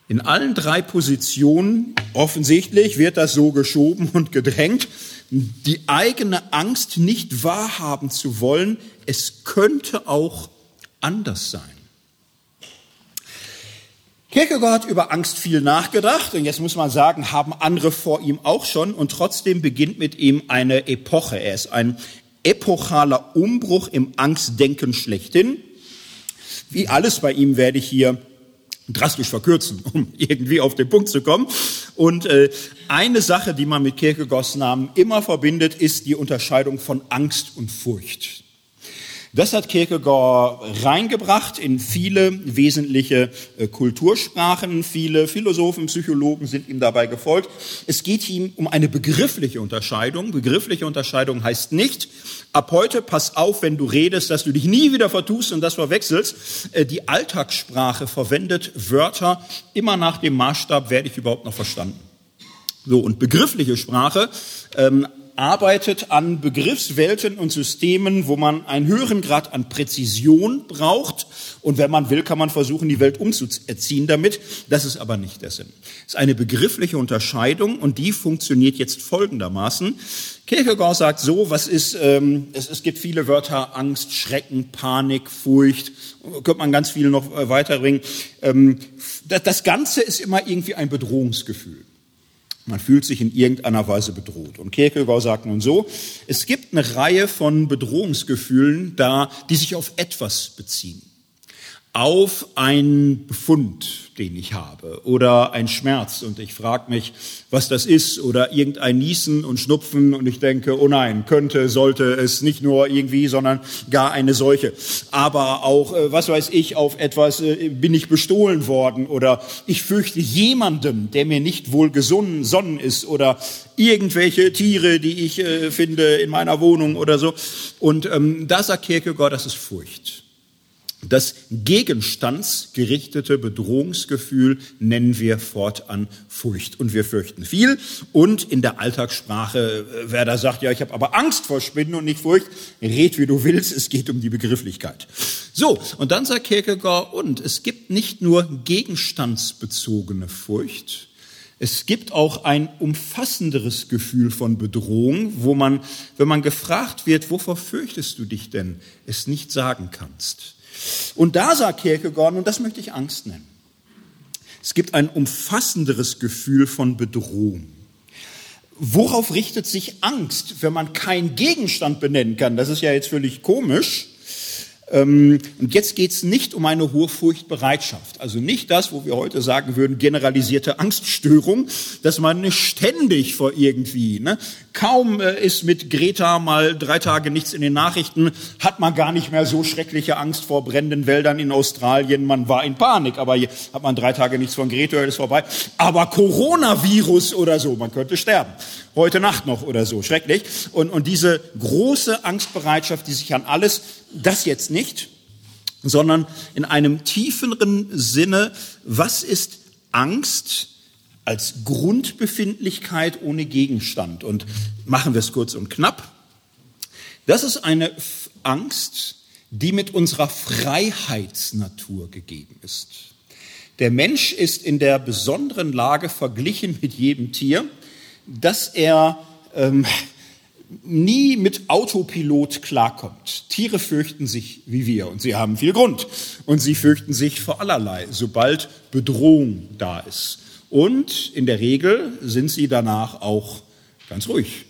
In allen drei Positionen offensichtlich wird das so geschoben und gedrängt, die eigene Angst nicht wahrhaben zu wollen, es könnte auch anders sein. Kierkegaard hat über Angst viel nachgedacht und jetzt muss man sagen, haben andere vor ihm auch schon und trotzdem beginnt mit ihm eine Epoche. Er ist ein epochaler Umbruch im Angstdenken schlechthin. Wie alles bei ihm werde ich hier drastisch verkürzen, um irgendwie auf den Punkt zu kommen. Und äh, eine Sache, die man mit Kierkegaards Namen immer verbindet, ist die Unterscheidung von Angst und Furcht. Das hat Kierkegaard reingebracht in viele wesentliche äh, Kultursprachen. Viele Philosophen, Psychologen sind ihm dabei gefolgt. Es geht ihm um eine begriffliche Unterscheidung. Begriffliche Unterscheidung heißt nicht, ab heute pass auf, wenn du redest, dass du dich nie wieder vertust und das verwechselst. Äh, die Alltagssprache verwendet Wörter immer nach dem Maßstab, werde ich überhaupt noch verstanden. So, und begriffliche Sprache ähm, arbeitet an Begriffswelten und Systemen, wo man einen höheren Grad an Präzision braucht. Und wenn man will, kann man versuchen, die Welt umzuerziehen damit. Das ist aber nicht der Sinn. Es ist eine begriffliche Unterscheidung und die funktioniert jetzt folgendermaßen. Kierkegaard sagt so, was ist, ähm, es, es gibt viele Wörter, Angst, Schrecken, Panik, Furcht, könnte man ganz viele noch äh, weiterbringen. Ähm, das, das Ganze ist immer irgendwie ein Bedrohungsgefühl. Man fühlt sich in irgendeiner Weise bedroht. Und Kierkegaard sagt nun so, es gibt eine Reihe von Bedrohungsgefühlen da, die sich auf etwas beziehen auf einen Befund, den ich habe, oder ein Schmerz und ich frage mich, was das ist, oder irgendein Niesen und Schnupfen und ich denke, oh nein, könnte, sollte es nicht nur irgendwie, sondern gar eine Seuche. Aber auch, äh, was weiß ich, auf etwas äh, bin ich bestohlen worden oder ich fürchte jemandem, der mir nicht wohl gesonnen ist oder irgendwelche Tiere, die ich äh, finde in meiner Wohnung oder so. Und ähm, da sagt Kierkegaard, das ist Furcht. Das gegenstandsgerichtete Bedrohungsgefühl nennen wir fortan Furcht. Und wir fürchten viel. Und in der Alltagssprache, äh, wer da sagt, ja, ich habe aber Angst vor Spinnen und nicht Furcht, red wie du willst, es geht um die Begrifflichkeit. So, und dann sagt Kierkegaard, und es gibt nicht nur gegenstandsbezogene Furcht, Es gibt auch ein umfassenderes Gefühl von Bedrohung, wo man, wenn man gefragt wird, wovor fürchtest du dich denn, es nicht sagen kannst. Und da sagt Kierkegaard, und das möchte ich Angst nennen. Es gibt ein umfassenderes Gefühl von Bedrohung. Worauf richtet sich Angst, wenn man keinen Gegenstand benennen kann? Das ist ja jetzt völlig komisch. Ähm, und jetzt geht es nicht um eine hohe Furchtbereitschaft. Also nicht das, wo wir heute sagen würden, generalisierte Angststörung, dass man ständig vor irgendwie, ne, kaum äh, ist mit Greta mal drei Tage nichts in den Nachrichten, hat man gar nicht mehr so schreckliche Angst vor brennenden Wäldern in Australien. Man war in Panik, aber hier hat man drei Tage nichts von Greta, ist vorbei. Aber Coronavirus oder so, man könnte sterben. Heute Nacht noch oder so, schrecklich. Und, und diese große Angstbereitschaft, die sich an alles das jetzt nicht, sondern in einem tieferen Sinne, was ist Angst als Grundbefindlichkeit ohne Gegenstand? Und machen wir es kurz und knapp. Das ist eine Angst, die mit unserer Freiheitsnatur gegeben ist. Der Mensch ist in der besonderen Lage verglichen mit jedem Tier, dass er ähm, nie mit Autopilot klarkommt. Tiere fürchten sich wie wir und sie haben viel Grund. Und sie fürchten sich vor allerlei, sobald Bedrohung da ist. Und in der Regel sind sie danach auch ganz ruhig.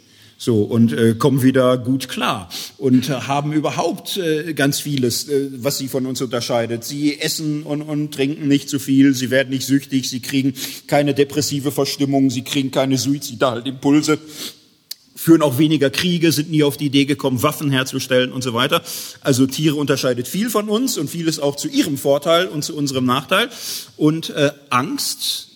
So, und äh, kommen wieder gut klar und äh, haben überhaupt äh, ganz vieles, äh, was sie von uns unterscheidet. Sie essen und, und trinken nicht zu viel, sie werden nicht süchtig, sie kriegen keine depressive Verstimmung, sie kriegen keine suizidalen Impulse führen auch weniger Kriege, sind nie auf die Idee gekommen, Waffen herzustellen und so weiter. Also Tiere unterscheidet viel von uns und vieles auch zu ihrem Vorteil und zu unserem Nachteil. Und äh, Angst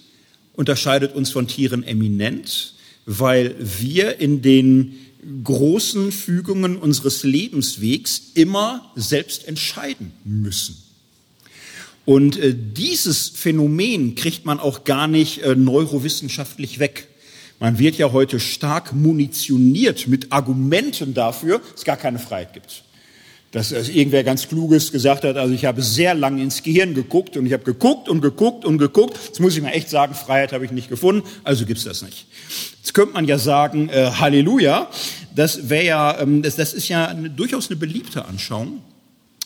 unterscheidet uns von Tieren eminent, weil wir in den großen Fügungen unseres Lebenswegs immer selbst entscheiden müssen. Und äh, dieses Phänomen kriegt man auch gar nicht äh, neurowissenschaftlich weg. Man wird ja heute stark munitioniert mit Argumenten dafür, dass es gar keine Freiheit gibt. Dass irgendwer ganz Kluges gesagt hat, also ich habe sehr lange ins Gehirn geguckt und ich habe geguckt und geguckt und geguckt. Jetzt muss ich mal echt sagen, Freiheit habe ich nicht gefunden, also gibt's das nicht. Jetzt könnte man ja sagen, äh, Halleluja, das wäre ja, ähm, das, das ist ja eine, durchaus eine beliebte Anschauung.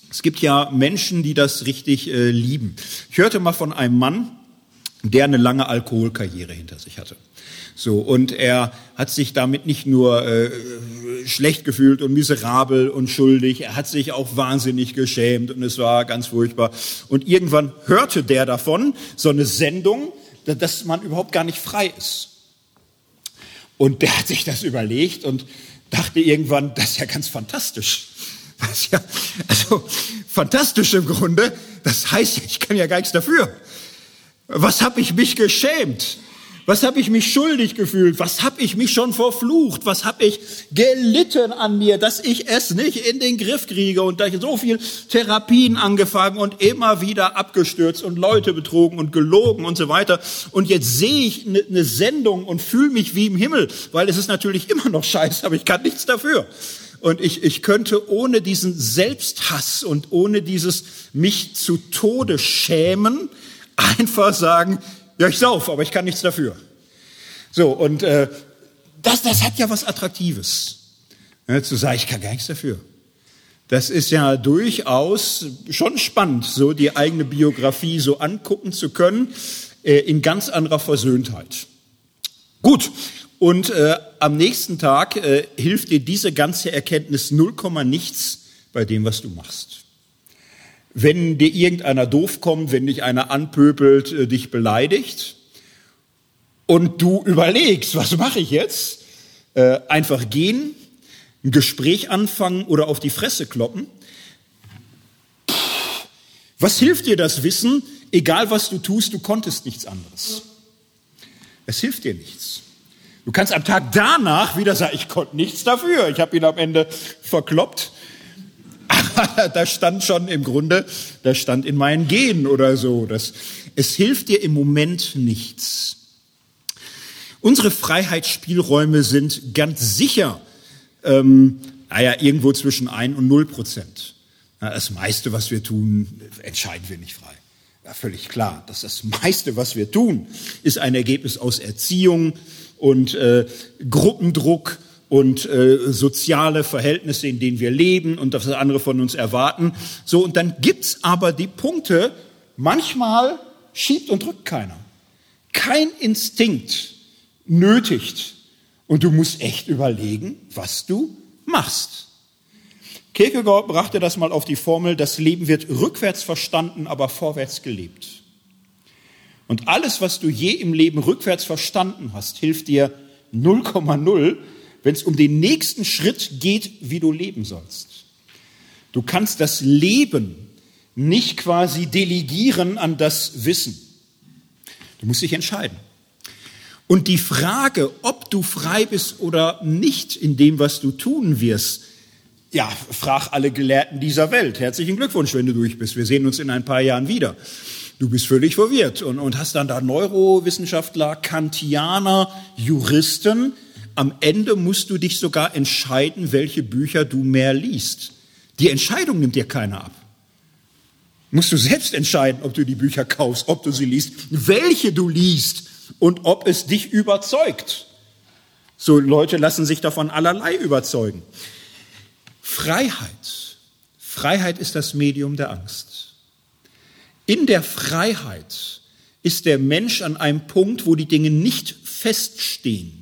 Es gibt ja Menschen, die das richtig äh, lieben. Ich hörte mal von einem Mann, der eine lange Alkoholkarriere hinter sich hatte. So, und er hat sich damit nicht nur äh, schlecht gefühlt und miserabel und schuldig, er hat sich auch wahnsinnig geschämt und es war ganz furchtbar. Und irgendwann hörte der davon, so eine Sendung, dass man überhaupt gar nicht frei ist. Und der hat sich das überlegt und dachte irgendwann, das ist ja ganz fantastisch. Das ja, also fantastisch im Grunde. Das heißt, ich kann ja gar nichts dafür. Was habe ich mich geschämt? Was habe ich mich schuldig gefühlt? Was habe ich mich schon verflucht? Was habe ich gelitten an mir, dass ich es nicht in den Griff kriege und da ich so viel Therapien angefangen und immer wieder abgestürzt und Leute betrogen und gelogen und so weiter. Und jetzt sehe ich eine ne Sendung und fühle mich wie im Himmel, weil es ist natürlich immer noch scheiße, aber ich kann nichts dafür. Und ich, ich könnte ohne diesen Selbsthass und ohne dieses mich zu Tode schämen einfach sagen, ja, ich sauf, aber ich kann nichts dafür. So, und äh, das, das hat ja was Attraktives. Ja, zu sagen, ich kann gar nichts dafür. Das ist ja durchaus schon spannend, so die eigene Biografie so angucken zu können, äh, in ganz anderer Versöhntheit. Gut, und äh, am nächsten Tag äh, hilft dir diese ganze Erkenntnis null Komma nichts bei dem, was du machst. Wenn dir irgendeiner doof kommt, wenn dich einer anpöbelt, äh, dich beleidigt und du überlegst, was mache ich jetzt? Äh, einfach gehen, ein Gespräch anfangen oder auf die Fresse kloppen. Was hilft dir das Wissen? Egal was du tust, du konntest nichts anderes. Es hilft dir nichts. Du kannst am Tag danach wieder sagen, ich konnte nichts dafür. Ich habe ihn am Ende verkloppt. da stand schon im Grunde, da stand in meinen Genen oder so. Das, es hilft dir im Moment nichts. Unsere Freiheitsspielräume sind ganz sicher, ähm, naja, irgendwo zwischen ein und null Prozent. Das meiste, was wir tun, entscheiden wir nicht frei. Ja, völlig klar, dass das meiste, was wir tun, ist ein Ergebnis aus Erziehung und äh, Gruppendruck und äh, soziale Verhältnisse, in denen wir leben und das andere von uns erwarten. So, und dann gibt's aber die Punkte, manchmal schiebt und drückt keiner. Kein Instinkt nötigt. Und du musst echt überlegen, was du machst. Kierkegaard brachte das mal auf die Formel, das Leben wird rückwärts verstanden, aber vorwärts gelebt. Und alles, was du je im Leben rückwärts verstanden hast, hilft dir 0,0, wenn es um den nächsten Schritt geht, wie du leben sollst. Du kannst das Leben nicht quasi delegieren an das Wissen. Du musst dich entscheiden. Und die Frage, ob du frei bist oder nicht in dem, was du tun wirst, ja, frag alle Gelehrten dieser Welt. Herzlichen Glückwunsch, wenn du durch bist. Wir sehen uns in ein paar Jahren wieder. Du bist völlig verwirrt und, und hast dann da Neurowissenschaftler, Kantianer, Juristen, am Ende musst du dich sogar entscheiden, welche Bücher du mehr liest. Die Entscheidung nimmt dir keiner ab. Musst du selbst entscheiden, ob du die Bücher kaufst, ob du sie liest, welche du liest und ob es dich überzeugt. So Leute lassen sich davon allerlei überzeugen. Freiheit. Freiheit ist das Medium der Angst. In der Freiheit ist der Mensch an einem Punkt, wo die Dinge nicht feststehen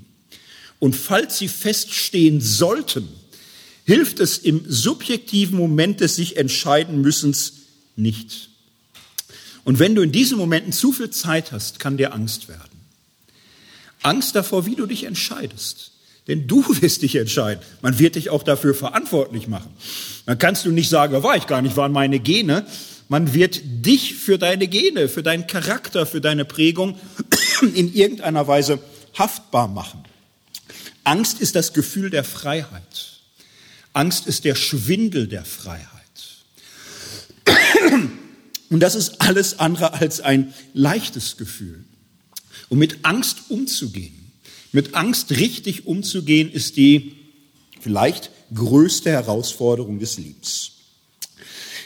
und falls sie feststehen sollten, hilft es im subjektiven Moment des sich entscheiden müssens nicht. Und wenn du in diesen Momenten zu viel Zeit hast, kann dir Angst werden. Angst davor, wie du dich entscheidest. Denn du wirst dich entscheiden. Man wird dich auch dafür verantwortlich machen. Dann kannst du nicht sagen, war ich gar nicht, waren meine Gene. Man wird dich für deine Gene, für deinen Charakter, für deine Prägung in irgendeiner Weise haftbar machen. Angst ist das Gefühl der Freiheit. Angst ist der Schwindel der Freiheit. Und das ist alles andere als ein leichtes Gefühl. Und mit Angst umzugehen, mit Angst richtig umzugehen, ist die vielleicht größte Herausforderung des Lebens.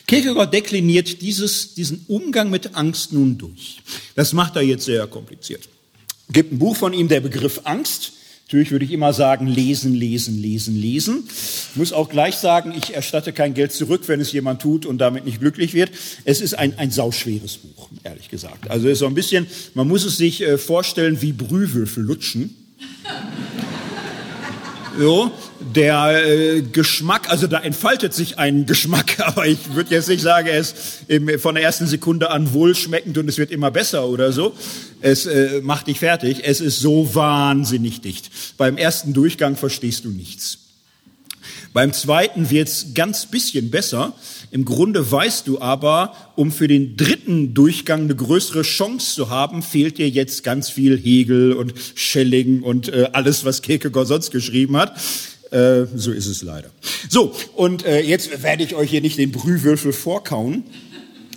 Kierkegaard dekliniert dieses, diesen Umgang mit Angst nun durch. Das macht er jetzt sehr kompliziert. Gibt ein Buch von ihm, der Begriff Angst. Natürlich würde ich immer sagen, lesen, lesen, lesen, lesen. Ich muss auch gleich sagen, ich erstatte kein Geld zurück, wenn es jemand tut und damit nicht glücklich wird. Es ist ein, ein sauschweres Buch, ehrlich gesagt. Also es ist so ein bisschen, man muss es sich äh, vorstellen wie Brühwürfel lutschen. So, der äh, Geschmack, also da entfaltet sich ein Geschmack, aber ich würde jetzt nicht sagen, er ist von der ersten Sekunde an wohlschmeckend und es wird immer besser oder so. Es äh, macht dich fertig. Es ist so wahnsinnig dicht. Beim ersten Durchgang verstehst du nichts. Beim zweiten wird's ganz bisschen besser. Im Grunde weißt du aber, um für den dritten Durchgang eine größere Chance zu haben, fehlt dir jetzt ganz viel Hegel und Schelling und äh, alles, was Kierkegaard sonst geschrieben hat. Äh, so ist es leider. So, und äh, jetzt werde ich euch hier nicht den Brühwürfel vorkauen.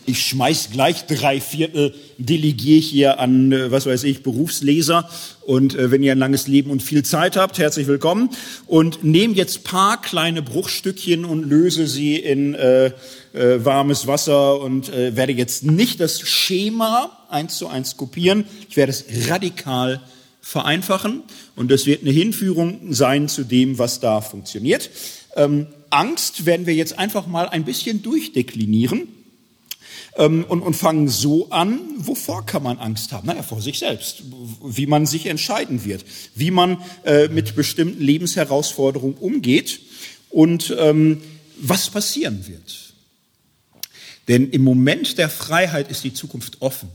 Ich schmeiß gleich drei Viertel, delegiere hier an, äh, was weiß ich, Berufsleser. Und äh, wenn ihr ein langes Leben und viel Zeit habt, herzlich willkommen. Und nehme jetzt paar kleine Bruchstückchen und löse sie in äh, äh, warmes Wasser und äh, werde jetzt nicht das Schema eins zu eins kopieren. Ich werde es radikal vereinfachen. Und das wird eine Hinführung sein zu dem, was da funktioniert. Ähm, Angst werden wir jetzt einfach mal ein bisschen durchdeklinieren ähm, und, und fangen so an, wovor kann man Angst haben? Naja, vor sich selbst, wie man sich entscheiden wird, wie man äh, mit bestimmten Lebensherausforderungen umgeht und ähm, was passieren wird. Denn im Moment der Freiheit ist die Zukunft offen.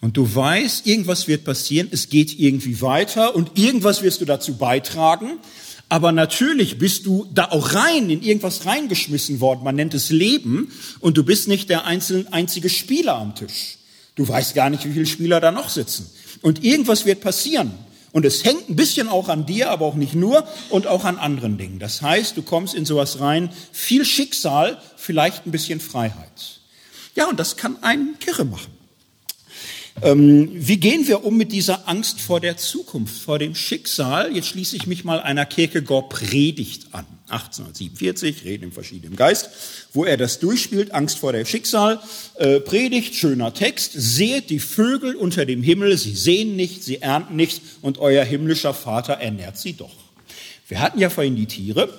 Und du weißt, irgendwas wird passieren, es geht irgendwie weiter und irgendwas wirst du dazu beitragen. Aber natürlich bist du da auch rein, in irgendwas reingeschmissen worden. Man nennt es Leben. Und du bist nicht der einzelne, einzige Spieler am Tisch. Du weißt gar nicht, wie viele Spieler da noch sitzen. Und irgendwas wird passieren. Und es hängt ein bisschen auch an dir, aber auch nicht nur und auch an anderen Dingen. Das heißt, du kommst in sowas rein, viel Schicksal, vielleicht ein bisschen Freiheit. Ja, und das kann einen kirre machen. Ähm, wie gehen wir um mit dieser Angst vor der Zukunft, vor dem Schicksal? Jetzt schließe ich mich mal einer Kierkegaard Predigt an. 1847, Reden im verschiedenen Geist, wo er das durchspielt, Angst vor der Schicksal, äh, predigt, schöner Text, seht die Vögel unter dem Himmel, sie sehen nicht, sie ernten nichts und euer himmlischer Vater ernährt sie doch. Wir hatten ja vorhin die Tiere,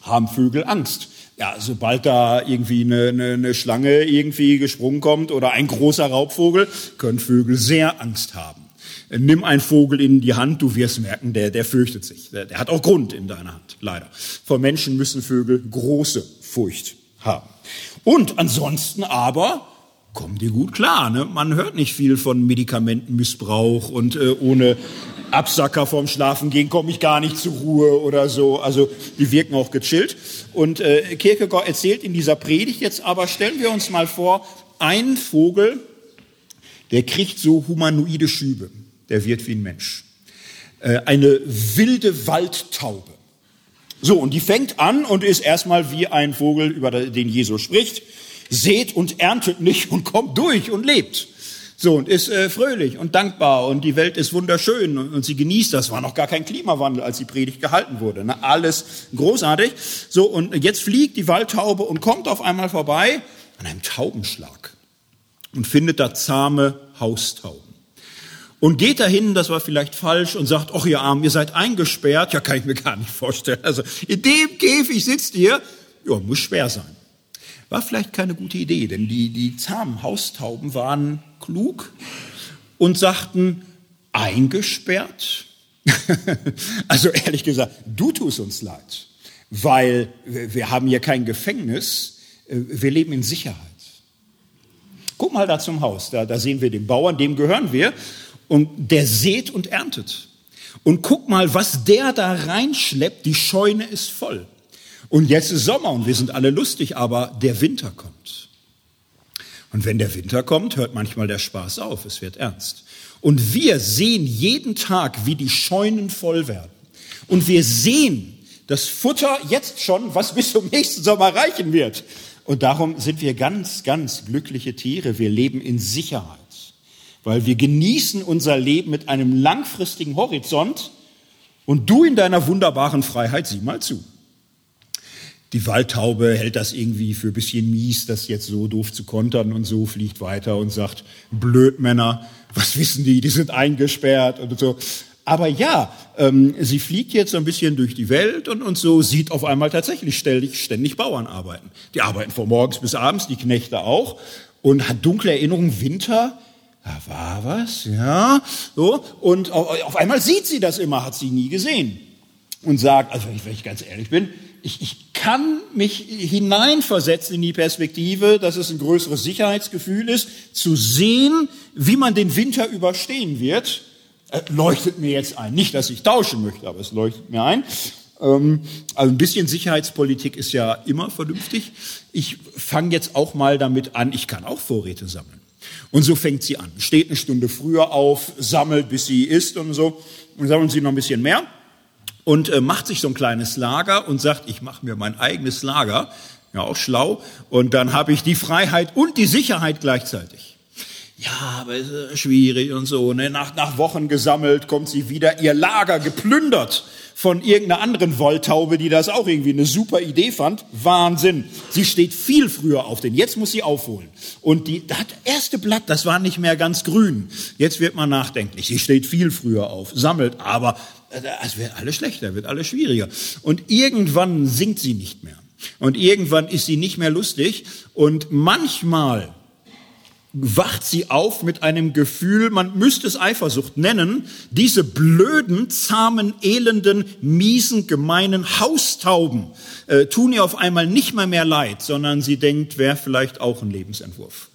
haben Vögel Angst. Ja, sobald da irgendwie eine, eine, eine Schlange irgendwie gesprungen kommt oder ein großer Raubvogel, können Vögel sehr Angst haben. Nimm einen Vogel in die Hand, du wirst merken, der, der fürchtet sich. Der, der hat auch Grund in deiner Hand, leider. Vor Menschen müssen Vögel große Furcht haben. Und ansonsten aber kommen die gut klar. Ne? Man hört nicht viel von Medikamentenmissbrauch und äh, ohne Absacker vorm Schlafen gehen komme ich gar nicht zur Ruhe oder so. Also die wirken auch gechillt. Und äh, Kierkegaard erzählt in dieser Predigt jetzt aber, stellen wir uns mal vor, ein Vogel, der kriegt so humanoide Schübe. Der wird wie ein Mensch. Äh, eine wilde Waldtaube. So, und die fängt an und ist erstmal wie ein Vogel, über den Jesus spricht, seht und erntet nicht und kommt durch und lebt. So, und ist äh, fröhlich und dankbar und die Welt ist wunderschön und, und, sie genießt das. War noch gar kein Klimawandel, als die Predigt gehalten wurde. Ne? Alles großartig. So, und jetzt fliegt die Waldtaube und kommt auf einmal vorbei an einem Taubenschlag und findet da zahme Haustauben. Und geht dahin, das war vielleicht falsch, und sagt, ach ihr Arm, ihr seid eingesperrt. Ja, kann ich mir gar nicht vorstellen. Also in dem Käfig sitzt ihr. Ja, muss schwer sein. War vielleicht keine gute Idee, denn die, die zahmen Haustauben waren klug und sagten, eingesperrt? also ehrlich gesagt, du tust uns leid, weil wir haben hier kein Gefängnis, wir leben in Sicherheit. Guck mal da zum Haus, da, da sehen wir den Bauern, dem gehören wir, und der sät und erntet. Und guck mal, was der da reinschleppt, die Scheune ist voll. Und jetzt ist Sommer und wir sind alle lustig, aber der Winter kommt. Und wenn der Winter kommt, hört manchmal der Spaß auf, es wird ernst. Und wir sehen jeden Tag, wie die Scheunen voll werden. Und wir sehen das Futter jetzt schon, was bis zum nächsten Sommer reichen wird. Und darum sind wir ganz, ganz glückliche Tiere. Wir leben in Sicherheit, weil wir genießen unser Leben mit einem langfristigen Horizont. Und du in deiner wunderbaren Freiheit, sieh mal zu. Die Waldtaube hält das irgendwie für ein bisschen mies, das jetzt so doof zu kontern und so fliegt weiter und sagt, Blödmänner, was wissen die, die sind eingesperrt und so. Aber ja, ähm, sie fliegt jetzt so ein bisschen durch die Welt und, und so sieht auf einmal tatsächlich ständig, ständig Bauern arbeiten. Die arbeiten von morgens bis abends, die Knechte auch und hat dunkle Erinnerungen, Winter, da war was, ja, so. Und auf einmal sieht sie das immer, hat sie nie gesehen. Und sagt, also wenn ich ganz ehrlich bin, ich, ich kann mich hineinversetzen in die Perspektive, dass es ein größeres Sicherheitsgefühl ist, zu sehen, wie man den Winter überstehen wird, äh, leuchtet mir jetzt ein. Nicht, dass ich tauschen möchte, aber es leuchtet mir ein. Ähm, also ein bisschen Sicherheitspolitik ist ja immer vernünftig. Ich fange jetzt auch mal damit an, ich kann auch Vorräte sammeln. Und so fängt sie an. Steht eine Stunde früher auf, sammelt, bis sie isst und so. Und sammeln sie noch ein bisschen mehr und äh, macht sich so ein kleines Lager und sagt, ich mache mir mein eigenes Lager. Ja, auch schlau. Und dann habe ich die Freiheit und die Sicherheit gleichzeitig. Ja, aber ist äh, schwierig und so. Ne? Nach, nach Wochen gesammelt kommt sie wieder, ihr Lager geplündert von irgendeiner anderen Wolltaube, die das auch irgendwie eine super Idee fand. Wahnsinn. Sie steht viel früher auf, denn jetzt muss sie aufholen. Und die, das erste Blatt, das war nicht mehr ganz grün. Jetzt wird man nachdenklich. Sie steht viel früher auf, sammelt, aber es wird alles schlechter, wird alles schwieriger. Und irgendwann singt sie nicht mehr. Und irgendwann ist sie nicht mehr lustig. Und manchmal wacht sie auf mit einem Gefühl, man müsste es Eifersucht nennen, diese blöden, zahmen, elenden, miesen, gemeinen Haustauben äh, tun ihr auf einmal nicht mal mehr leid, sondern sie denkt, wäre vielleicht auch ein Lebensentwurf.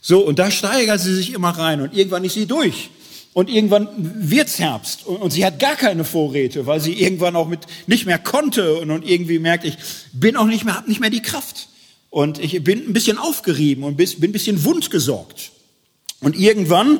So, und da steigert sie sich immer rein und irgendwann ist sie durch. Und irgendwann wird's Herbst und, sie hat gar keine Vorräte, weil sie irgendwann auch mit nicht mehr konnte und, und irgendwie merkt, ich bin auch nicht mehr, hab nicht mehr die Kraft. Und ich bin ein bisschen aufgerieben und bin ein bisschen wundgesorgt. Und irgendwann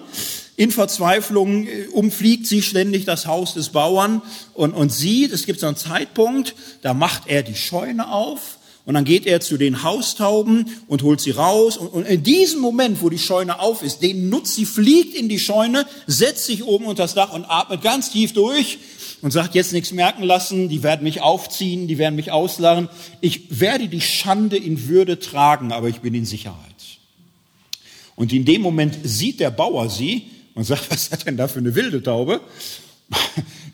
in Verzweiflung äh, umfliegt sie ständig das Haus des Bauern und, und sieht, es gibt so einen Zeitpunkt, da macht er die Scheune auf und dann geht er zu den Haustauben und holt sie raus. Und, in diesem Moment, wo die Scheune auf ist, den nutzt sie, fliegt in die Scheune, setzt sich oben unter das Dach und atmet ganz tief durch und sagt, jetzt nichts merken lassen, die werden mich aufziehen, die werden mich auslachen. Ich werde die Schande in Würde tragen, aber ich bin in Sicherheit. Und in dem Moment sieht der Bauer sie und sagt, was hat denn da für eine wilde Taube?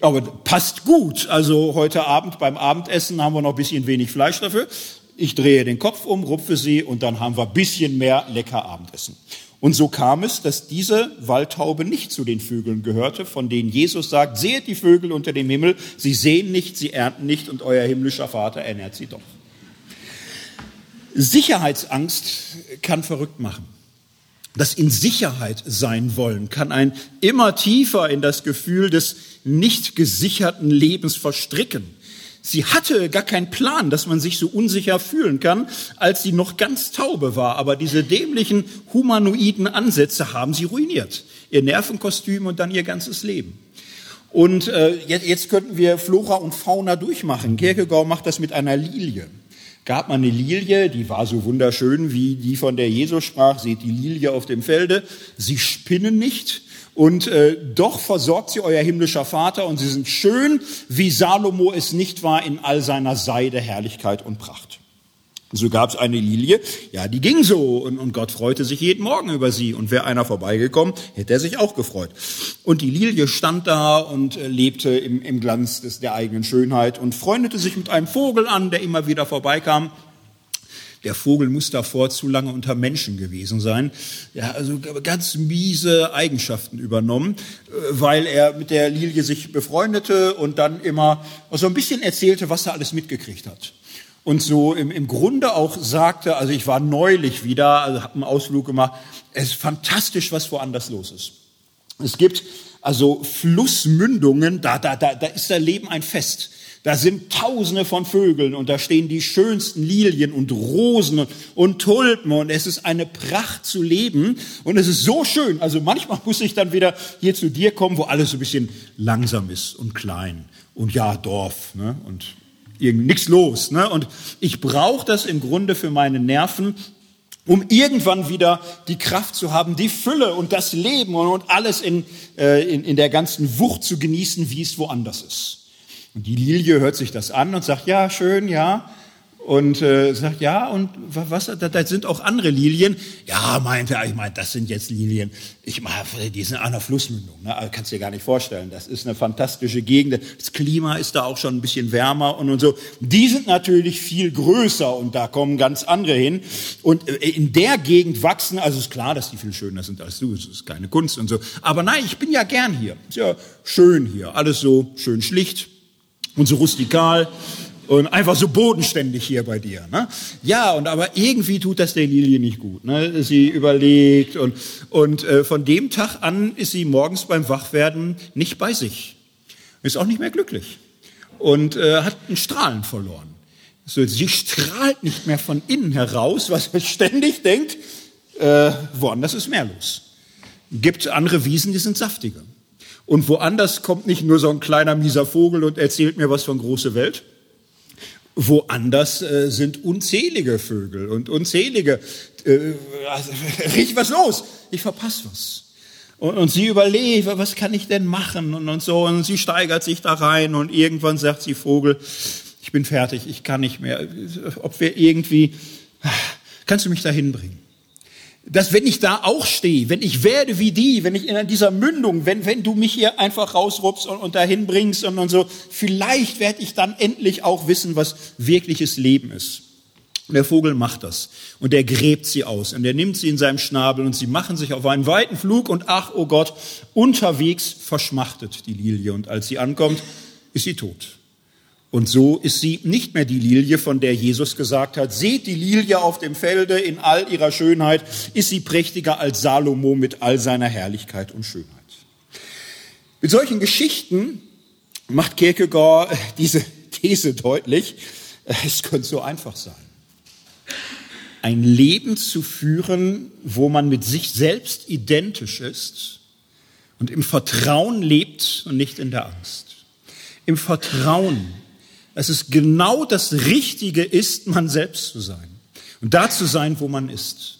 Aber passt gut. Also heute Abend beim Abendessen haben wir noch ein bisschen wenig Fleisch dafür. Ich drehe den Kopf um, rupfe sie und dann haben wir ein bisschen mehr lecker Abendessen. Und so kam es, dass diese Waldtaube nicht zu den Vögeln gehörte, von denen Jesus sagt, seht die Vögel unter dem Himmel, sie sehen nicht, sie ernten nicht und euer himmlischer Vater ernährt sie doch. Sicherheitsangst kann verrückt machen. Das in Sicherheit sein wollen kann ein immer tiefer in das Gefühl des nicht gesicherten Lebens verstricken. Sie hatte gar keinen Plan, dass man sich so unsicher fühlen kann, als sie noch ganz taube war. Aber diese dämlichen humanoiden Ansätze haben sie ruiniert. Ihr Nervenkostüm und dann ihr ganzes Leben. Und äh, jetzt, jetzt könnten wir Flora und Fauna durchmachen. Kierkegaard macht das mit einer Lilie. Gab man eine Lilie, die war so wunderschön, wie die von der Jesus sprach. Seht die Lilie auf dem Felde. Sie spinnen nicht und äh, doch versorgt sie euer himmlischer Vater und sie sind schön, wie Salomo es nicht war in all seiner Seide, Herrlichkeit und Pracht. So gab es eine Lilie, ja, die ging so und, und Gott freute sich jeden Morgen über sie und wäre einer vorbeigekommen, hätte er sich auch gefreut. Und die Lilie stand da und äh, lebte im, im Glanz des, der eigenen Schönheit und freundete sich mit einem Vogel an, der immer wieder vorbeikam der Vogel muss davor zu lange unter Menschen gewesen sein. Ja, also ganz miese Eigenschaften übernommen, äh, weil er mit der Lilie sich befreundete und dann immer so ein bisschen erzählte, was er alles mitgekriegt hat. Und so im, im Grunde auch sagte, also ich war neulich wieder, also habe einen Ausflug gemacht, es ist fantastisch, was woanders los ist. Es gibt also Flussmündungen, da, da, da, da ist der Leben ein Fest. Da sind Tausende von Vögeln und da stehen die schönsten Lilien und Rosen und, und, Tulpen und es ist eine Pracht zu leben und es ist so schön. Also manchmal muss ich dann wieder hier zu dir kommen, wo alles so ein bisschen langsam ist und klein und ja Dorf ne? und irgendwie nichts los. Ne? Und ich brauche das im Grunde für meine Nerven, um irgendwann wieder die Kraft zu haben, die Fülle und das Leben und, und alles in, äh, in, in der ganzen Wucht zu genießen, wie es woanders ist. Und die Lilie hört sich das an und sagt, ja, schön, ja. Und äh, sagt, ja, und was, da, da sind auch andere Lilien. Ja, meinte er, ich meine, das sind jetzt Lilien. Ich meine, die sind an der Flussmündung. Ne? Also, kannst dir gar nicht vorstellen. Das ist eine fantastische Gegend. Das Klima ist da auch schon ein bisschen wärmer und, und so. Die sind natürlich viel größer und da kommen ganz andere hin. Und äh, in der Gegend wachsen, also ist klar, dass die viel schöner sind als du. Es ist keine Kunst und so. Aber nein, ich bin ja gern hier. Ist ja schön hier. Alles so schön schlicht und so rustikal und einfach so bodenständig hier bei dir. Ne? Ja, und aber irgendwie tut das der Lilie nicht gut. Ne? Sie überlegt und, und äh, von dem Tag an ist sie morgens beim Wachwerden nicht bei sich. Ist auch nicht mehr glücklich und äh, hat einen Strahlen verloren. So, sie strahlt nicht mehr von innen heraus, was er ständig denkt, äh, woanders ist mehr los. Gibt andere Wiesen, die sind saftiger. Und woanders kommt nicht nur so ein kleiner mieser Vogel und erzählt mir was von große Welt. Woanders äh, sind unzählige Vögel und unzählige. Äh, also, riech was los? Ich verpasse was. Und, und sie überlegt, was kann ich denn machen und, und so. Und sie steigert sich da rein und irgendwann sagt sie Vogel, ich bin fertig, ich kann nicht mehr. Ob wir irgendwie, kannst du mich da hinbringen? Dass wenn ich da auch stehe, wenn ich werde wie die, wenn ich in dieser Mündung, wenn, wenn du mich hier einfach rausrupst und, und dahin bringst und, und so, vielleicht werde ich dann endlich auch wissen, was wirkliches Leben ist. Und der Vogel macht das und er gräbt sie aus und er nimmt sie in seinem Schnabel und sie machen sich auf einen weiten Flug und ach, oh Gott, unterwegs verschmachtet die Lilie und als sie ankommt, ist sie tot. Und so ist sie nicht mehr die Lilie, von der Jesus gesagt hat, seht die Lilie auf dem Felde in all ihrer Schönheit, ist sie prächtiger als Salomo mit all seiner Herrlichkeit und Schönheit. Mit solchen Geschichten macht Kierkegaard diese These deutlich, es könnte so einfach sein. Ein Leben zu führen, wo man mit sich selbst identisch ist und im Vertrauen lebt und nicht in der Angst. Im Vertrauen dass es genau das Richtige ist, man selbst zu sein und da zu sein, wo man ist.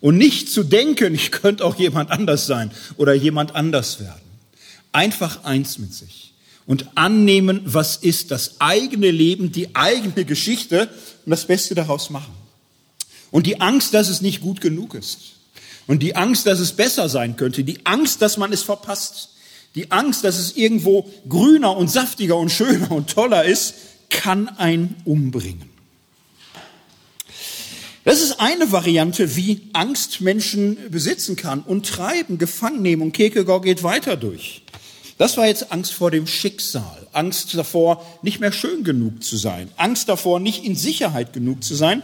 Und nicht zu denken, ich könnte auch jemand anders sein oder jemand anders werden. Einfach eins mit sich. und annehmen, was ist, das eigene Leben, die eigene Geschichte und das Beste daraus machen. Und die Angst, dass es nicht gut genug ist. Und die Angst, dass es besser sein könnte. Die Angst, dass man es verpasst. Die Angst, dass es irgendwo grüner und saftiger und schöner und toller ist, kann einen umbringen. Das ist eine Variante, wie Angst Menschen besitzen kann und treiben, gefangen nehmen. Und Kierkegaard geht weiter durch. Das war jetzt Angst vor dem Schicksal, Angst davor, nicht mehr schön genug zu sein, Angst davor, nicht in Sicherheit genug zu sein.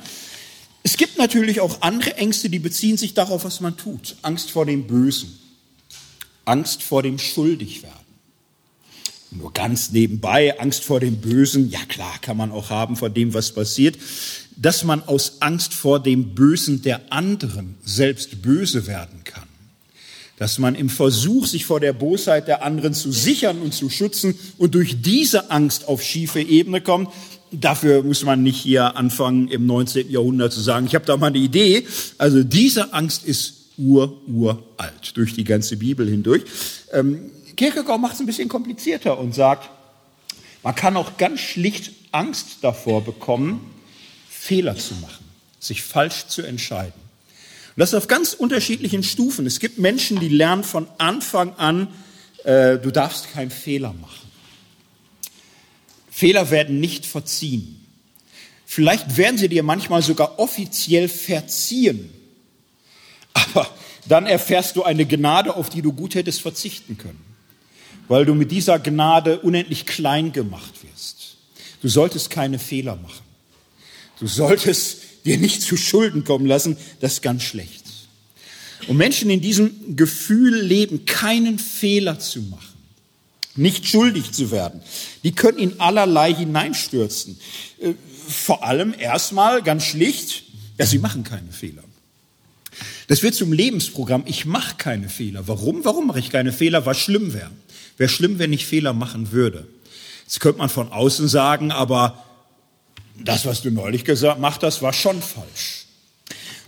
Es gibt natürlich auch andere Ängste, die beziehen sich darauf, was man tut. Angst vor dem Bösen, Angst vor dem Schuldigwerden. Nur ganz nebenbei, Angst vor dem Bösen, ja klar, kann man auch haben vor dem, was passiert dass man aus Angst vor dem Bösen der anderen selbst böse werden kann. Dass man im Versuch, sich vor der Bosheit der anderen zu sichern und zu schützen und durch diese Angst auf schiefe Ebene kommt, dafür muss man nicht hier anfangen, im 19. Jahrhundert zu sagen, ich habe da mal eine Idee. Also diese Angst ist ur, uralt, durch die ganze Bibel hindurch. Ähm, Kierkegaard macht es ein bisschen komplizierter und sagt, man kann auch ganz schlicht Angst davor bekommen, Fehler zu machen, sich falsch zu entscheiden. Und das auf ganz unterschiedlichen Stufen. Es gibt Menschen, die lernen von Anfang an, äh, du darfst keinen Fehler machen. Fehler werden nicht verziehen. Vielleicht werden sie dir manchmal sogar offiziell verziehen. Aber dann erfährst du eine Gnade, auf die du gut hättest verzichten können, weil du mit dieser Gnade unendlich klein gemacht wirst. Du solltest keine Fehler machen. Du solltest dir nicht zu Schulden kommen lassen, das ist ganz schlecht. Und Menschen in diesem Gefühl leben, keinen Fehler zu machen, nicht schuldig zu werden, die können in allerlei hineinstürzen. Äh, vor allem erstmal ganz schlicht, ja, sie machen keine Fehler. Das wird zum Lebensprogramm. Ich mache keine Fehler. Warum? Warum mache ich keine Fehler? Was schlimm wäre. Wäre schlimm, wenn ich Fehler machen würde. Jetzt könnte man von außen sagen, aber das, was du neulich gemacht hast, war schon falsch.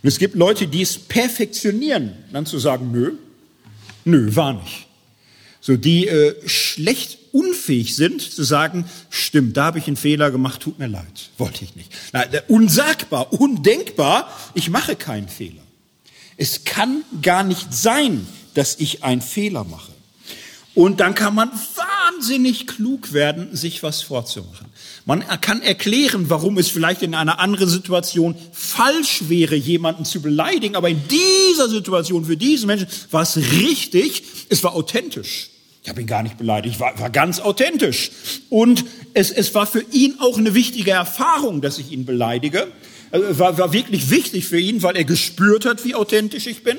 Und es gibt Leute, die es perfektionieren, dann zu sagen, nö, nö, war nicht. So, die äh, schlecht unfähig sind zu sagen, stimmt, da habe ich einen Fehler gemacht, tut mir leid, wollte ich nicht. Na, unsagbar, undenkbar, ich mache keinen Fehler. Es kann gar nicht sein, dass ich einen Fehler mache. Und dann kann man wahnsinnig klug werden, sich was vorzumachen. Man kann erklären, warum es vielleicht in einer anderen Situation falsch wäre, jemanden zu beleidigen, aber in dieser Situation für diesen Menschen war es richtig, es war authentisch. Ich habe ihn gar nicht beleidigt, war, war ganz authentisch. Und es, es war für ihn auch eine wichtige Erfahrung, dass ich ihn beleidige. Also, war, war wirklich wichtig für ihn, weil er gespürt hat, wie authentisch ich bin.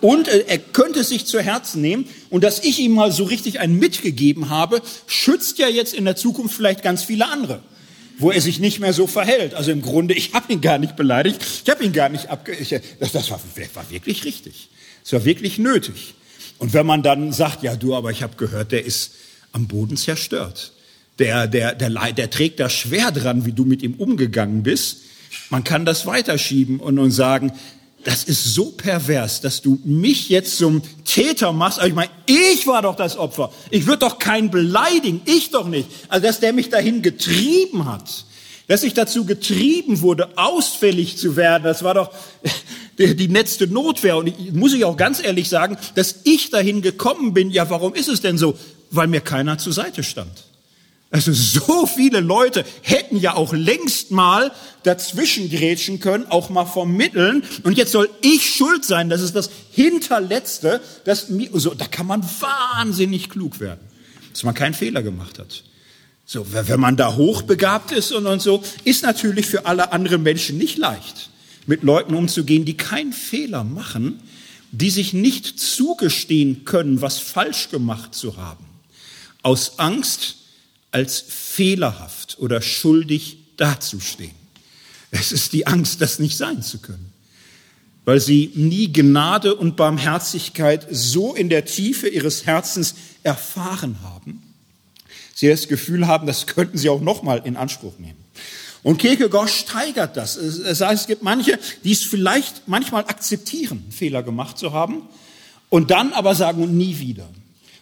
Und äh, er könnte es sich zu Herzen nehmen. Und dass ich ihm mal so richtig einen mitgegeben habe, schützt ja jetzt in der Zukunft vielleicht ganz viele andere, wo er sich nicht mehr so verhält. Also im Grunde, ich habe ihn gar nicht beleidigt, ich habe ihn gar nicht abge... Ich, das das war, war wirklich richtig. Es war wirklich nötig. Und wenn man dann sagt, ja du, aber ich habe gehört, der ist am Boden zerstört. Der, der, der, der trägt da schwer dran, wie du mit ihm umgegangen bist. Man kann das weiterschieben und, und sagen, das ist so pervers, dass du mich jetzt zum Täter machst. Aber ich meine, ich war doch das Opfer. Ich würde doch keinen beleidigen, ich doch nicht. Also, dass der mich dahin getrieben hat, dass ich dazu getrieben wurde, ausfällig zu werden, das war doch die, letzte Notwehr. Und ich, muss ich auch ganz ehrlich sagen, dass ich dahin gekommen bin, ja, warum ist es denn so? Weil mir keiner zur Seite stand. Also so viele Leute hätten ja auch längst mal dazwischen grätschen können, auch mal vermitteln. Und jetzt soll ich schuld sein. Das ist das Hinterletzte. Das, so, da kann man wahnsinnig klug werden, dass man keinen Fehler gemacht hat. So, wenn man da hochbegabt ist und, und so, ist natürlich für alle anderen Menschen nicht leicht, mit Leuten umzugehen, die keinen Fehler machen, die sich nicht zugestehen können, was falsch gemacht zu haben. Aus Angst, als fehlerhaft oder schuldig dazustehen. Es ist die Angst, das nicht sein zu können, weil sie nie Gnade und Barmherzigkeit so in der Tiefe ihres Herzens erfahren haben. Sie das Gefühl haben, das könnten sie auch nochmal in Anspruch nehmen. Und Kierkegaard steigert das. Es heißt, es gibt manche, die es vielleicht manchmal akzeptieren, Fehler gemacht zu haben, und dann aber sagen, nie wieder.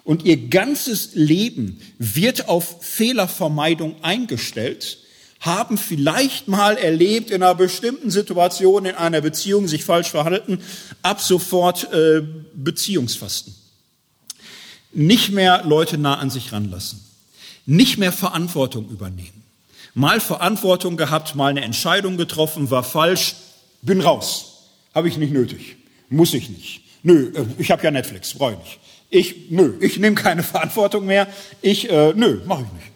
Und ihr ganzes Leben wird auf Fehlervermeidung eingestellt, haben vielleicht mal erlebt in einer bestimmten Situation in einer Beziehung sich falsch verhalten, ab sofort äh, Beziehungsfasten. Nicht mehr Leute nah an sich ranlassen, nicht mehr Verantwortung übernehmen. Mal Verantwortung gehabt, mal eine Entscheidung getroffen, war falsch, bin raus, habe ich nicht nötig, muss ich nicht. Nö, äh, ich habe ja Netflix, brauche ich nicht. Ich, nö, ich nehme keine Verantwortung mehr. Ich, äh, nö, mache ich nicht.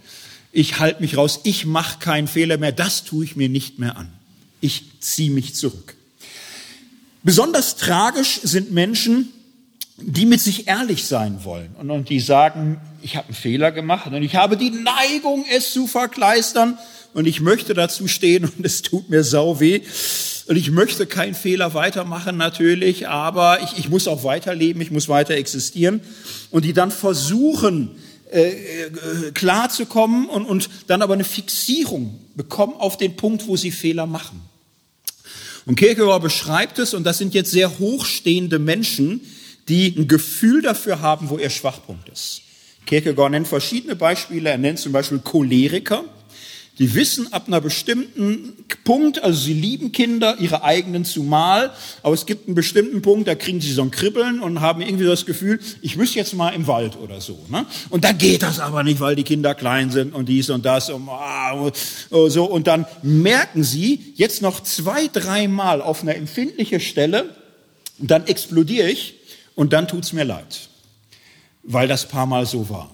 Ich halte mich raus. Ich mache keinen Fehler mehr. Das tue ich mir nicht mehr an. Ich ziehe mich zurück. Besonders tragisch sind Menschen, die mit sich ehrlich sein wollen und, und die sagen, ich habe einen Fehler gemacht und ich habe die Neigung, es zu verkleistern und ich möchte dazu stehen und es tut mir sau weh. Und ich möchte keinen Fehler weitermachen natürlich, aber ich, ich muss auch weiterleben, ich muss weiter existieren. Und die dann versuchen, äh, äh, klarzukommen und, und dann aber eine Fixierung bekommen auf den Punkt, wo sie Fehler machen. Und Kierkegaard beschreibt es, und das sind jetzt sehr hochstehende Menschen, die ein Gefühl dafür haben, wo ihr Schwachpunkt ist. Kierkegaard nennt verschiedene Beispiele. Er nennt zum Beispiel Choleriker. Die wissen ab einer bestimmten Punkt, also sie lieben Kinder, ihre eigenen zumal, aber es gibt einen bestimmten Punkt, da kriegen sie so ein Kribbeln und haben irgendwie das Gefühl, ich müsste jetzt mal im Wald oder so. Ne? Und dann geht das aber nicht, weil die Kinder klein sind und dies und das und ah, so. Und dann merken sie jetzt noch zwei, dreimal auf einer empfindlichen Stelle, und dann explodiere ich und dann tut's mir leid, weil das paar Mal so war.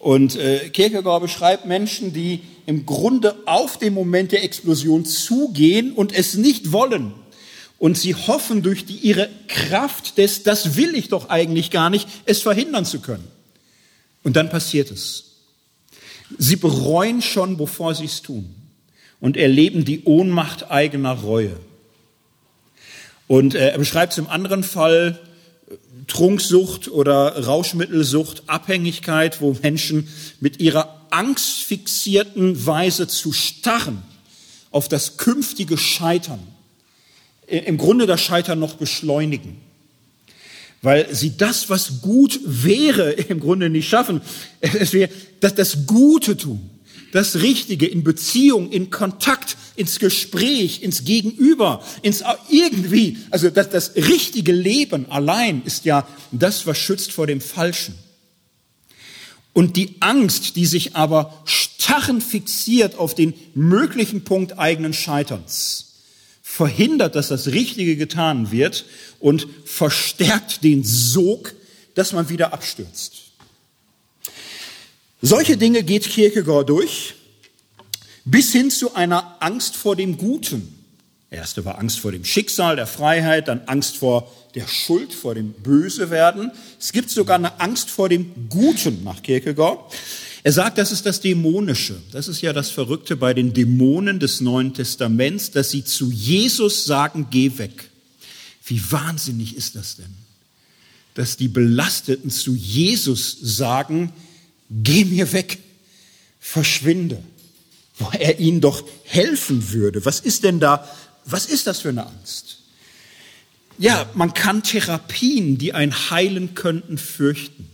Und äh, Kierkegaard beschreibt Menschen, die im Grunde auf den Moment der Explosion zugehen und es nicht wollen. Und sie hoffen durch die, ihre Kraft des, das will ich doch eigentlich gar nicht, es verhindern zu können. Und dann passiert es. Sie bereuen schon, bevor sie es tun und erleben die Ohnmacht eigener Reue. Und äh, er beschreibt es im anderen Fall, Trunksucht oder Rauschmittelsucht, Abhängigkeit, wo Menschen mit ihrer angstfixierten Weise zu starren auf das künftige Scheitern, im Grunde das Scheitern noch beschleunigen, weil sie das, was gut wäre, im Grunde nicht schaffen. Es wäre das, das Gute tun das Richtige in Beziehung, in Kontakt, ins Gespräch, ins Gegenüber, ins irgendwie. Also das, das richtige Leben allein ist ja das, was schützt vor dem Falschen. Und die Angst, die sich aber starren fixiert auf den möglichen Punkt eigenen Scheiterns, verhindert, dass das Richtige getan wird und verstärkt den Sog, dass man wieder abstürzt. Solche Dinge geht Kierkegaard durch, bis hin zu einer Angst vor dem Guten. Erste war Angst vor dem Schicksal, der Freiheit, dann Angst vor der Schuld, vor dem Bösewerden. Es gibt sogar eine Angst vor dem Guten nach Kierkegaard. Er sagt, das ist das Dämonische. Das ist ja das Verrückte bei den Dämonen des Neuen Testaments, dass sie zu Jesus sagen, geh weg. Wie wahnsinnig ist das denn? Dass die Belasteten zu Jesus sagen, geh mir weg, verschwinde, wo er ihnen doch helfen würde. Was ist denn da, was ist das für eine Angst? Ja, man kann Therapien, die einen heilen könnten, fürchten,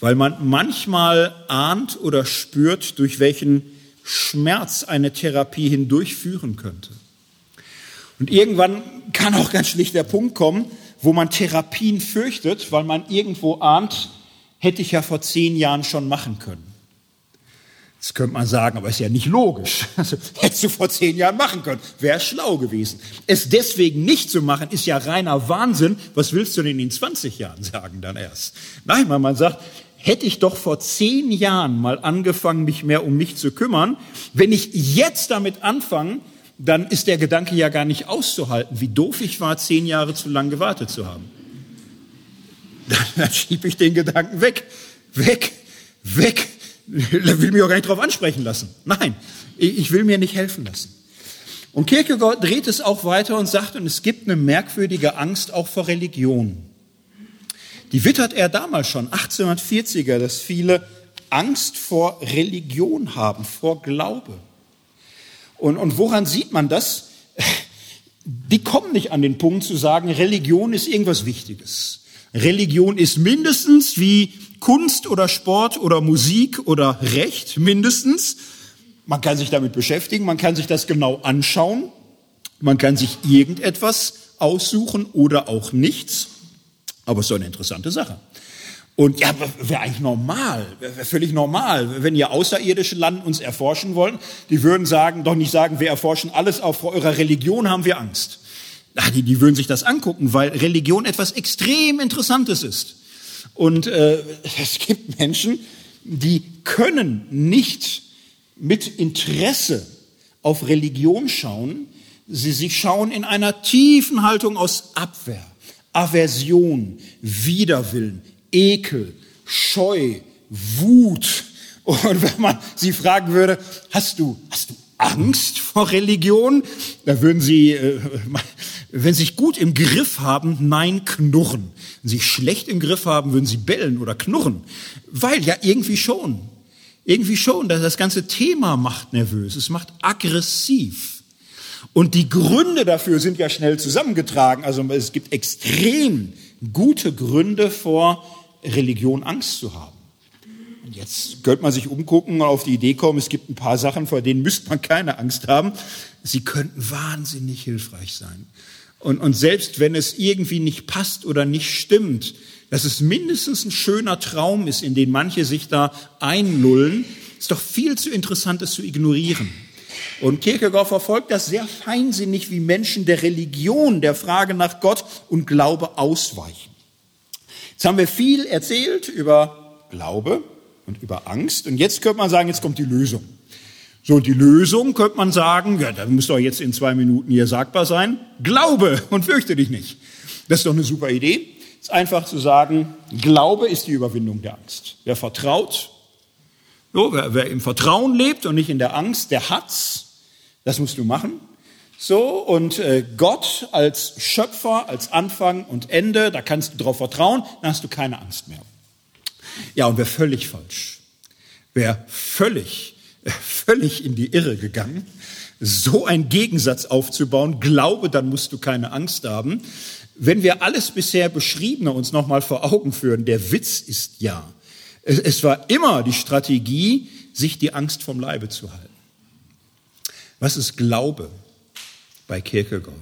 weil man manchmal ahnt oder spürt, durch welchen Schmerz eine Therapie hindurchführen könnte. Und irgendwann kann auch ganz schlicht der Punkt kommen, wo man Therapien fürchtet, weil man irgendwo ahnt, hätte ich ja vor zehn Jahren schon machen können. Das könnte man sagen, aber ist ja nicht logisch. Also, hättest du vor zehn Jahren machen können, wäre schlau gewesen. Es deswegen nicht zu machen, ist ja reiner Wahnsinn. Was willst du denn in 20 Jahren sagen dann erst? Nein, weil man sagt, hätte ich doch vor zehn Jahren mal angefangen, mich mehr um mich zu kümmern. Wenn ich jetzt damit anfange, dann ist der Gedanke ja gar nicht auszuhalten, wie doof ich war, zehn Jahre zu lang gewartet zu haben dann schiebe ich den Gedanken weg, weg, weg. Will mich auch gar nicht darauf ansprechen lassen. Nein, ich will mir nicht helfen lassen. Und Kierkegaard dreht es auch weiter und sagt, und es gibt eine merkwürdige Angst auch vor Religion. Die wittert er damals schon, 1840er, dass viele Angst vor Religion haben, vor Glaube. Und, und woran sieht man das? Die kommen nicht an den Punkt zu sagen, Religion ist irgendwas Wichtiges. Religion ist mindestens wie Kunst oder Sport oder Musik oder Recht, mindestens. Man kann sich damit beschäftigen, man kann sich das genau anschauen, man kann sich irgendetwas aussuchen oder auch nichts. Aber es ist doch eine interessante Sache. Und ja, wäre eigentlich normal, wäre völlig normal, wenn ihr außerirdische Land uns erforschen wollen, die würden sagen, doch nicht sagen, wir erforschen alles, auf eurer Religion haben wir Angst. Ach, die, die würden sich das angucken, weil Religion etwas extrem Interessantes ist. Und äh, es gibt Menschen, die können nicht mit Interesse auf Religion schauen, sie, sie schauen in einer tiefen Haltung aus Abwehr, Aversion, Widerwillen, Ekel, Scheu, Wut. Und wenn man sie fragen würde, hast du, hast du Angst vor Religion? Da würden sie, äh, wenn sie sich gut im Griff haben, nein, knurren. Wenn sie sich schlecht im Griff haben, würden sie bellen oder knurren. Weil ja irgendwie schon. Irgendwie schon. Das ganze Thema macht nervös. Es macht aggressiv. Und die Gründe dafür sind ja schnell zusammengetragen. Also es gibt extrem gute Gründe vor Religion Angst zu haben. Jetzt könnte man sich umgucken und auf die Idee kommen, es gibt ein paar Sachen, vor denen müsste man keine Angst haben. Sie könnten wahnsinnig hilfreich sein. Und, und selbst wenn es irgendwie nicht passt oder nicht stimmt, dass es mindestens ein schöner Traum ist, in den manche sich da einlullen, ist doch viel zu interessant, es zu ignorieren. Und Kierkegaard verfolgt das sehr feinsinnig, wie Menschen der Religion, der Frage nach Gott und Glaube ausweichen. Jetzt haben wir viel erzählt über Glaube und über Angst. Und jetzt könnte man sagen, jetzt kommt die Lösung. So, die Lösung könnte man sagen, ja, da muss doch jetzt in zwei Minuten hier sagbar sein. Glaube und fürchte dich nicht. Das ist doch eine super Idee. Es ist einfach zu sagen, Glaube ist die Überwindung der Angst. Wer vertraut, so, wer, wer im Vertrauen lebt und nicht in der Angst, der hat's. Das musst du machen. So, und äh, Gott als Schöpfer, als Anfang und Ende, da kannst du drauf vertrauen, dann hast du keine Angst mehr. Ja, und wer völlig falsch, wer völlig, äh, völlig in die Irre gegangen, so einen Gegensatz aufzubauen, glaube, dann musst du keine Angst haben. Wenn wir alles bisher Beschriebene uns nochmal vor Augen führen, der Witz ist ja, es war immer die Strategie, sich die Angst vom Leibe zu halten. Was ist Glaube? bei Kierkegaard.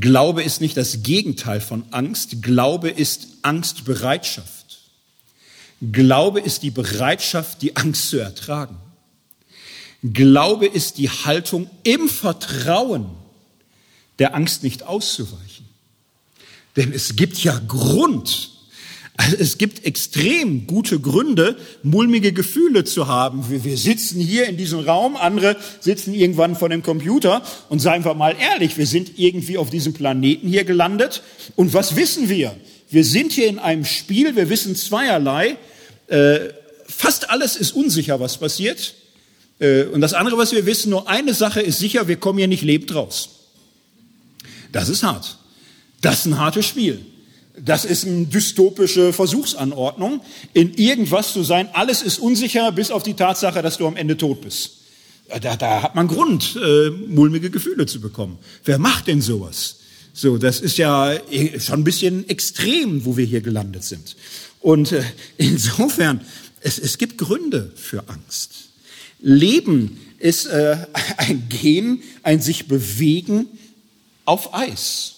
Glaube ist nicht das Gegenteil von Angst. Glaube ist Angstbereitschaft. Glaube ist die Bereitschaft, die Angst zu ertragen. Glaube ist die Haltung im Vertrauen, der Angst nicht auszuweichen. Denn es gibt ja Grund, also es gibt extrem gute Gründe, mulmige Gefühle zu haben. Wir, wir, sitzen hier in diesem Raum, andere sitzen irgendwann vor dem Computer und seien wir mal ehrlich, wir sind irgendwie auf diesem Planeten hier gelandet. Und was wissen wir? Wir sind hier in einem Spiel, wir wissen zweierlei. Äh, fast alles ist unsicher, was passiert. Äh, und das andere, was wir wissen, nur eine Sache ist sicher, wir kommen hier nicht lebend raus. Das ist hart. Das ist ein hartes Spiel. Das ist eine dystopische Versuchsanordnung, in irgendwas zu sein. Alles ist unsicher, bis auf die Tatsache, dass du am Ende tot bist. Da, da hat man Grund, äh, mulmige Gefühle zu bekommen. Wer macht denn sowas? So, das ist ja äh, schon ein bisschen extrem, wo wir hier gelandet sind. Und äh, insofern, es, es gibt Gründe für Angst. Leben ist äh, ein Gehen, ein sich bewegen auf Eis.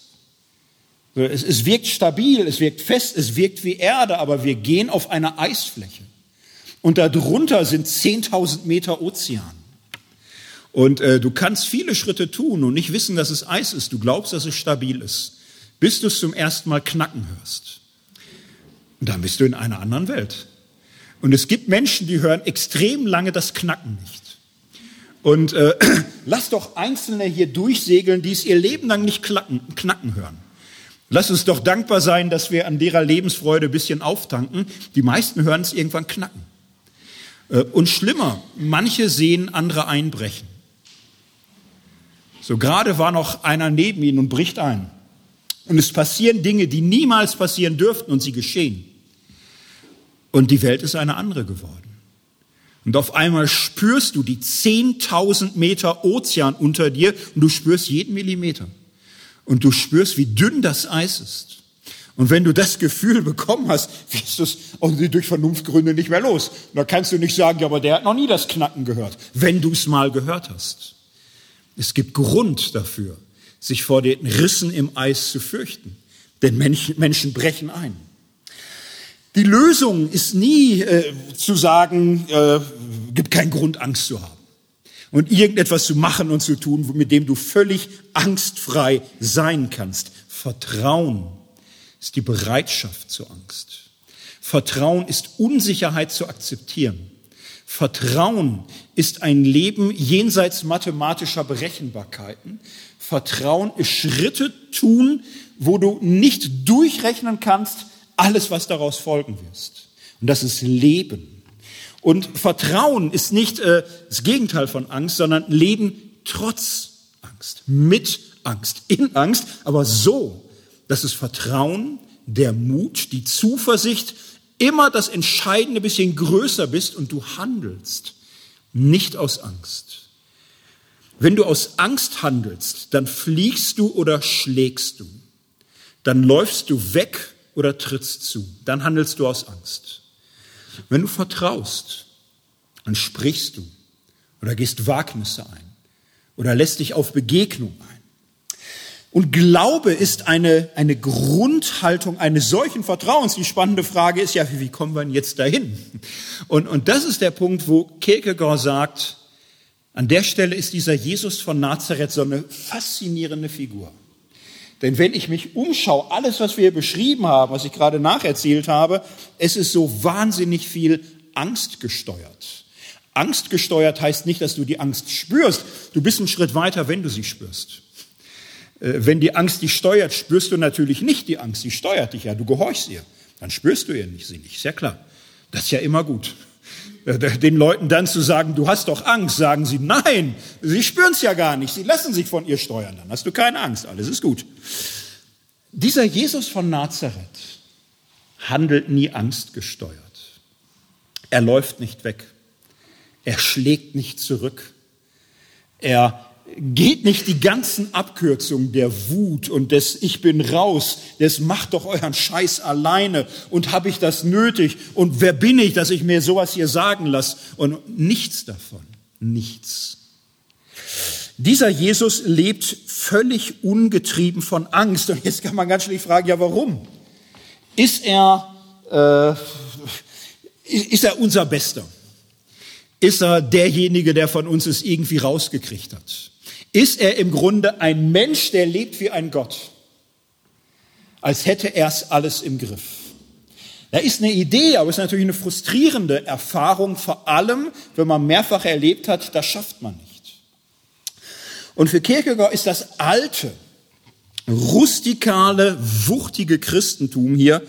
Es, es wirkt stabil, es wirkt fest, es wirkt wie Erde, aber wir gehen auf einer Eisfläche. Und darunter sind 10.000 Meter Ozean. Und äh, du kannst viele Schritte tun und nicht wissen, dass es Eis ist. Du glaubst, dass es stabil ist, bis du es zum ersten Mal knacken hörst. Und dann bist du in einer anderen Welt. Und es gibt Menschen, die hören extrem lange das Knacken nicht. Und äh, lass doch Einzelne hier durchsegeln, die es ihr Leben lang nicht klacken, knacken hören. Lass uns doch dankbar sein, dass wir an derer Lebensfreude ein bisschen auftanken. Die meisten hören es irgendwann knacken. Äh, und schlimmer, manche sehen andere einbrechen. So gerade war noch einer neben ihnen und bricht ein. Und es passieren Dinge, die niemals passieren dürften und sie geschehen. Und die Welt ist eine andere geworden. Und auf einmal spürst du die 10.000 Meter Ozean unter dir und du spürst jeden Millimeter und du spürst, wie dünn das Eis ist. Und wenn du das Gefühl bekommen hast, wirst du es durch Vernunftgründe nicht mehr los. Da kannst du nicht sagen, ja, aber der hat noch nie das Knacken gehört, wenn du es mal gehört hast. Es gibt Grund dafür, sich vor den Rissen im Eis zu fürchten. Denn Menschen, brechen ein. Die Lösung ist nie äh, zu sagen, äh, gibt keinen Grund, Angst zu haben. Und irgendetwas zu machen und zu tun, mit dem du völlig angstfrei sein kannst. Vertrauen ist die Bereitschaft zur Angst. Vertrauen ist Unsicherheit zu akzeptieren. Vertrauen ist ein Leben jenseits mathematischer Berechenbarkeiten. Vertrauen ist Schritte tun, wo du nicht durchrechnen kannst, alles, was daraus folgen wirst. Und das ist Leben. Und Vertrauen ist nicht äh, das Gegenteil von Angst, sondern Leben trotz Angst, mit Angst, in Angst, aber so, dass es Vertrauen, der Mut, die Zuversicht, immer das entscheidende bisschen größer bist und du handelst, nicht aus Angst. Wenn du aus Angst handelst, dann fliegst du oder schlägst du. Dann läufst du weg oder trittst zu. Dann handelst du aus Angst. Wenn du vertraust, dann sprichst du oder gehst Wagnisse ein oder lässt dich auf Begegnung ein. Und Glaube ist eine, eine Grundhaltung eines solchen Vertrauens. Die spannende Frage ist ja, wie kommen wir denn jetzt dahin? Und, und das ist der Punkt, wo Kierkegaard sagt, an der Stelle ist dieser Jesus von Nazareth so eine faszinierende Figur. Denn wenn ich mich umschaue, alles, was wir beschrieben haben, was ich gerade nacherzählt habe, es ist so wahnsinnig viel Angst gesteuert. Angst gesteuert heißt nicht, dass du die Angst spürst. Du bist einen Schritt weiter, wenn du sie spürst. Äh, wenn die Angst dich steuert, spürst du natürlich nicht die Angst. Sie steuert dich ja, du gehorchst ihr. Dann spürst du ihr nicht, sie nicht. Ist ja klar. Das ist ja immer gut. Äh, den Leuten dann zu sagen, du hast doch Angst, sagen sie, nein, sie spüren es ja gar nicht, sie lassen sich von ihr steuern, dann hast du keine Angst, alles ist gut. Dieser Jesus von Nazareth handelt nie angstgesteuert. Er läuft nicht weg. Er schlägt nicht zurück. Er geht nicht die ganzen Abkürzungen der Wut und des Ich bin raus, des macht doch euren Scheiß alleine und habe ich das nötig und wer bin ich, dass ich mir sowas hier sagen lasse und nichts davon, nichts. Dieser Jesus lebt völlig ungetrieben von Angst und jetzt kann man ganz schlicht fragen, ja warum? Ist er, äh, ist er unser Bester? Ist er derjenige, der von uns es irgendwie rausgekriegt hat? Ist er im Grunde ein Mensch, der lebt wie ein Gott, als hätte er es alles im Griff. Da ist eine Idee, aber es ist natürlich eine frustrierende Erfahrung, vor allem, wenn man mehrfach erlebt hat, das schafft man nicht. Und für Kierkegaard ist das alte, rustikale, wuchtige Christentum hier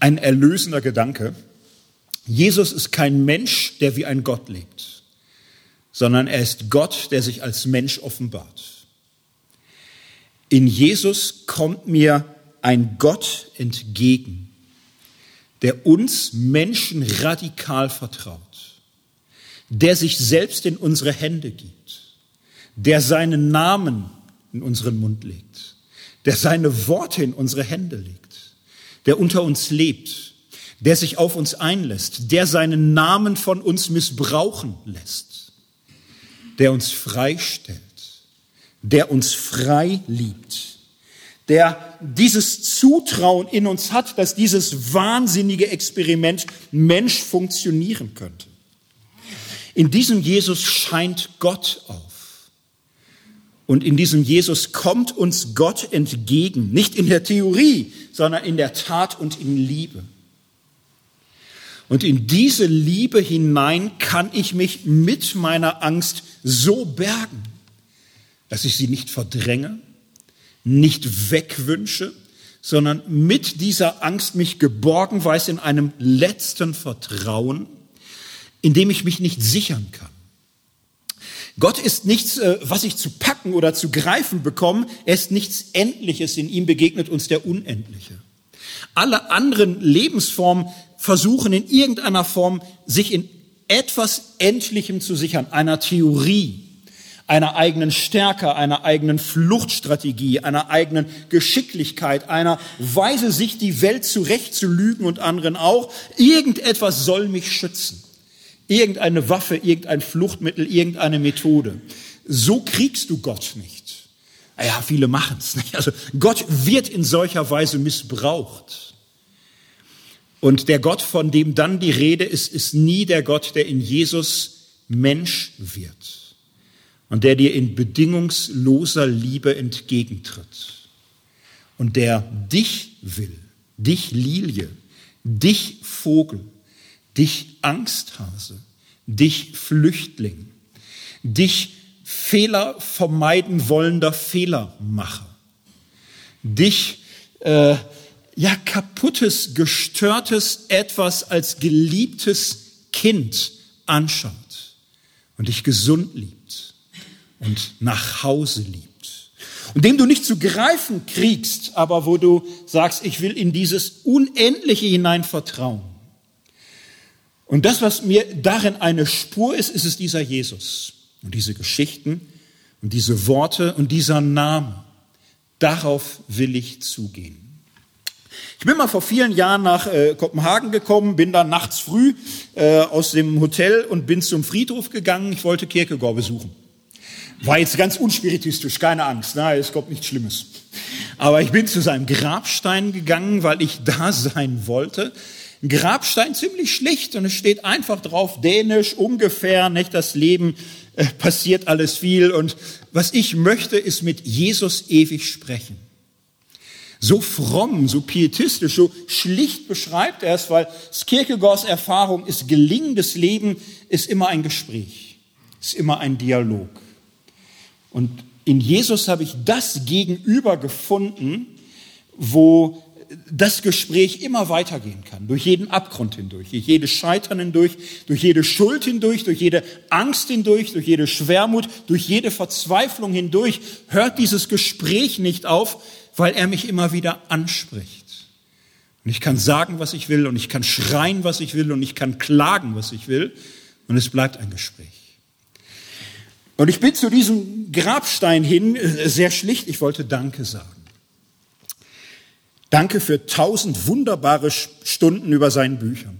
ein erlösender Gedanke. Jesus ist kein Mensch, der wie ein Gott lebt sondern er ist Gott, der sich als Mensch offenbart. In Jesus kommt mir ein Gott entgegen, der uns Menschen radikal vertraut, der sich selbst in unsere Hände gibt, der seinen Namen in unseren Mund legt, der seine Worte in unsere Hände legt, der unter uns lebt, der sich auf uns einlässt, der seinen Namen von uns missbrauchen lässt der uns freistellt, der uns frei liebt, der dieses Zutrauen in uns hat, dass dieses wahnsinnige Experiment Mensch funktionieren könnte. In diesem Jesus scheint Gott auf. Und in diesem Jesus kommt uns Gott entgegen, nicht in der Theorie, sondern in der Tat und in Liebe. Und in diese Liebe hinein kann ich mich mit meiner Angst so bergen, dass ich sie nicht verdränge, nicht wegwünsche, sondern mit dieser Angst mich geborgen weiß in einem letzten Vertrauen, in dem ich mich nicht sichern kann. Gott ist nichts, äh, was ich zu packen oder zu greifen bekomme. Er ist nichts Endliches. In ihm begegnet uns der Unendliche. Alle anderen Lebensformen versuchen in irgendeiner Form, sich in etwas Endlichem zu sichern, einer Theorie, einer eigenen Stärke, einer eigenen Fluchtstrategie, einer eigenen Geschicklichkeit, einer Weise, sich die Welt zurechtzulügen und anderen auch. Irgendetwas soll mich schützen. Irgendeine Waffe, irgendein Fluchtmittel, irgendeine Methode. So kriegst du Gott nicht. Ja, viele machen es nicht. Also Gott wird in solcher Weise missbraucht. Und der Gott, von dem dann die Rede ist, ist nie der Gott, der in Jesus Mensch wird und der dir in bedingungsloser Liebe entgegentritt. Und der dich will, dich Lilie, dich Vogel, dich Angsthase, dich Flüchtling, dich Fehler vermeiden wollender Fehlermacher, dich äh, ja kaputtes, gestörtes etwas als geliebtes Kind anschaut und dich gesund liebt und nach Hause liebt. Und dem du nicht zu greifen kriegst, aber wo du sagst, ich will in dieses Unendliche hinein vertrauen. Und das, was mir darin eine Spur ist, ist es dieser Jesus. Und diese Geschichten und diese Worte und dieser Name. Darauf will ich zugehen. Ich bin mal vor vielen Jahren nach äh, Kopenhagen gekommen, bin dann nachts früh äh, aus dem Hotel und bin zum Friedhof gegangen. Ich wollte Kierkegaard besuchen. War jetzt ganz unspiritistisch, keine Angst, na, es kommt nichts Schlimmes. Aber ich bin zu seinem Grabstein gegangen, weil ich da sein wollte. Ein Grabstein ziemlich schlicht und es steht einfach drauf, dänisch ungefähr, nicht das Leben äh, passiert alles viel und was ich möchte, ist mit Jesus ewig sprechen. So fromm, so pietistisch, so schlicht beschreibt er es, weil Kierkegaards Erfahrung ist, gelingendes Leben ist immer ein Gespräch, ist immer ein Dialog. Und in Jesus habe ich das Gegenüber gefunden, wo das Gespräch immer weitergehen kann, durch jeden Abgrund hindurch, durch jedes Scheitern hindurch, durch jede Schuld hindurch, durch jede Angst hindurch, durch jede Schwermut, durch jede Verzweiflung hindurch, hört dieses Gespräch nicht auf, weil er mich immer wieder anspricht. Und ich kann sagen, was ich will, und ich kann schreien, was ich will, und ich kann klagen, was ich will, und es bleibt ein Gespräch. Und ich bin zu diesem Grabstein hin, äh, sehr schlicht, ich wollte Danke sagen. Danke für tausend wunderbare Stunden über seinen Büchern.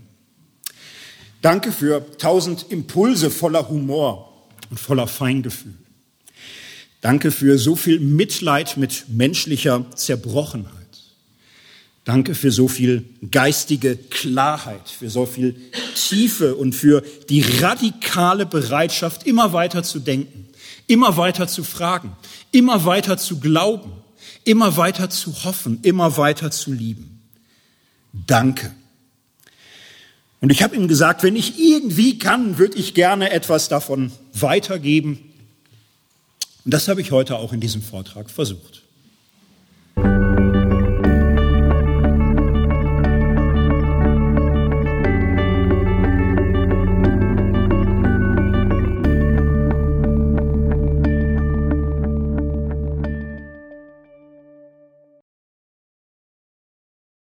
Danke für tausend Impulse voller Humor und voller Feingefühl. Danke für so viel Mitleid mit menschlicher Zerbrochenheit. Danke für so viel geistige Klarheit, für so viel Tiefe und für die radikale Bereitschaft, immer weiter zu denken, immer weiter zu fragen, immer weiter zu glauben, immer weiter zu hoffen, immer weiter zu lieben. Danke. Und ich habe ihm gesagt, wenn ich irgendwie kann, würde ich gerne etwas davon weitergeben. Und das habe ich heute auch in diesem Vortrag versucht.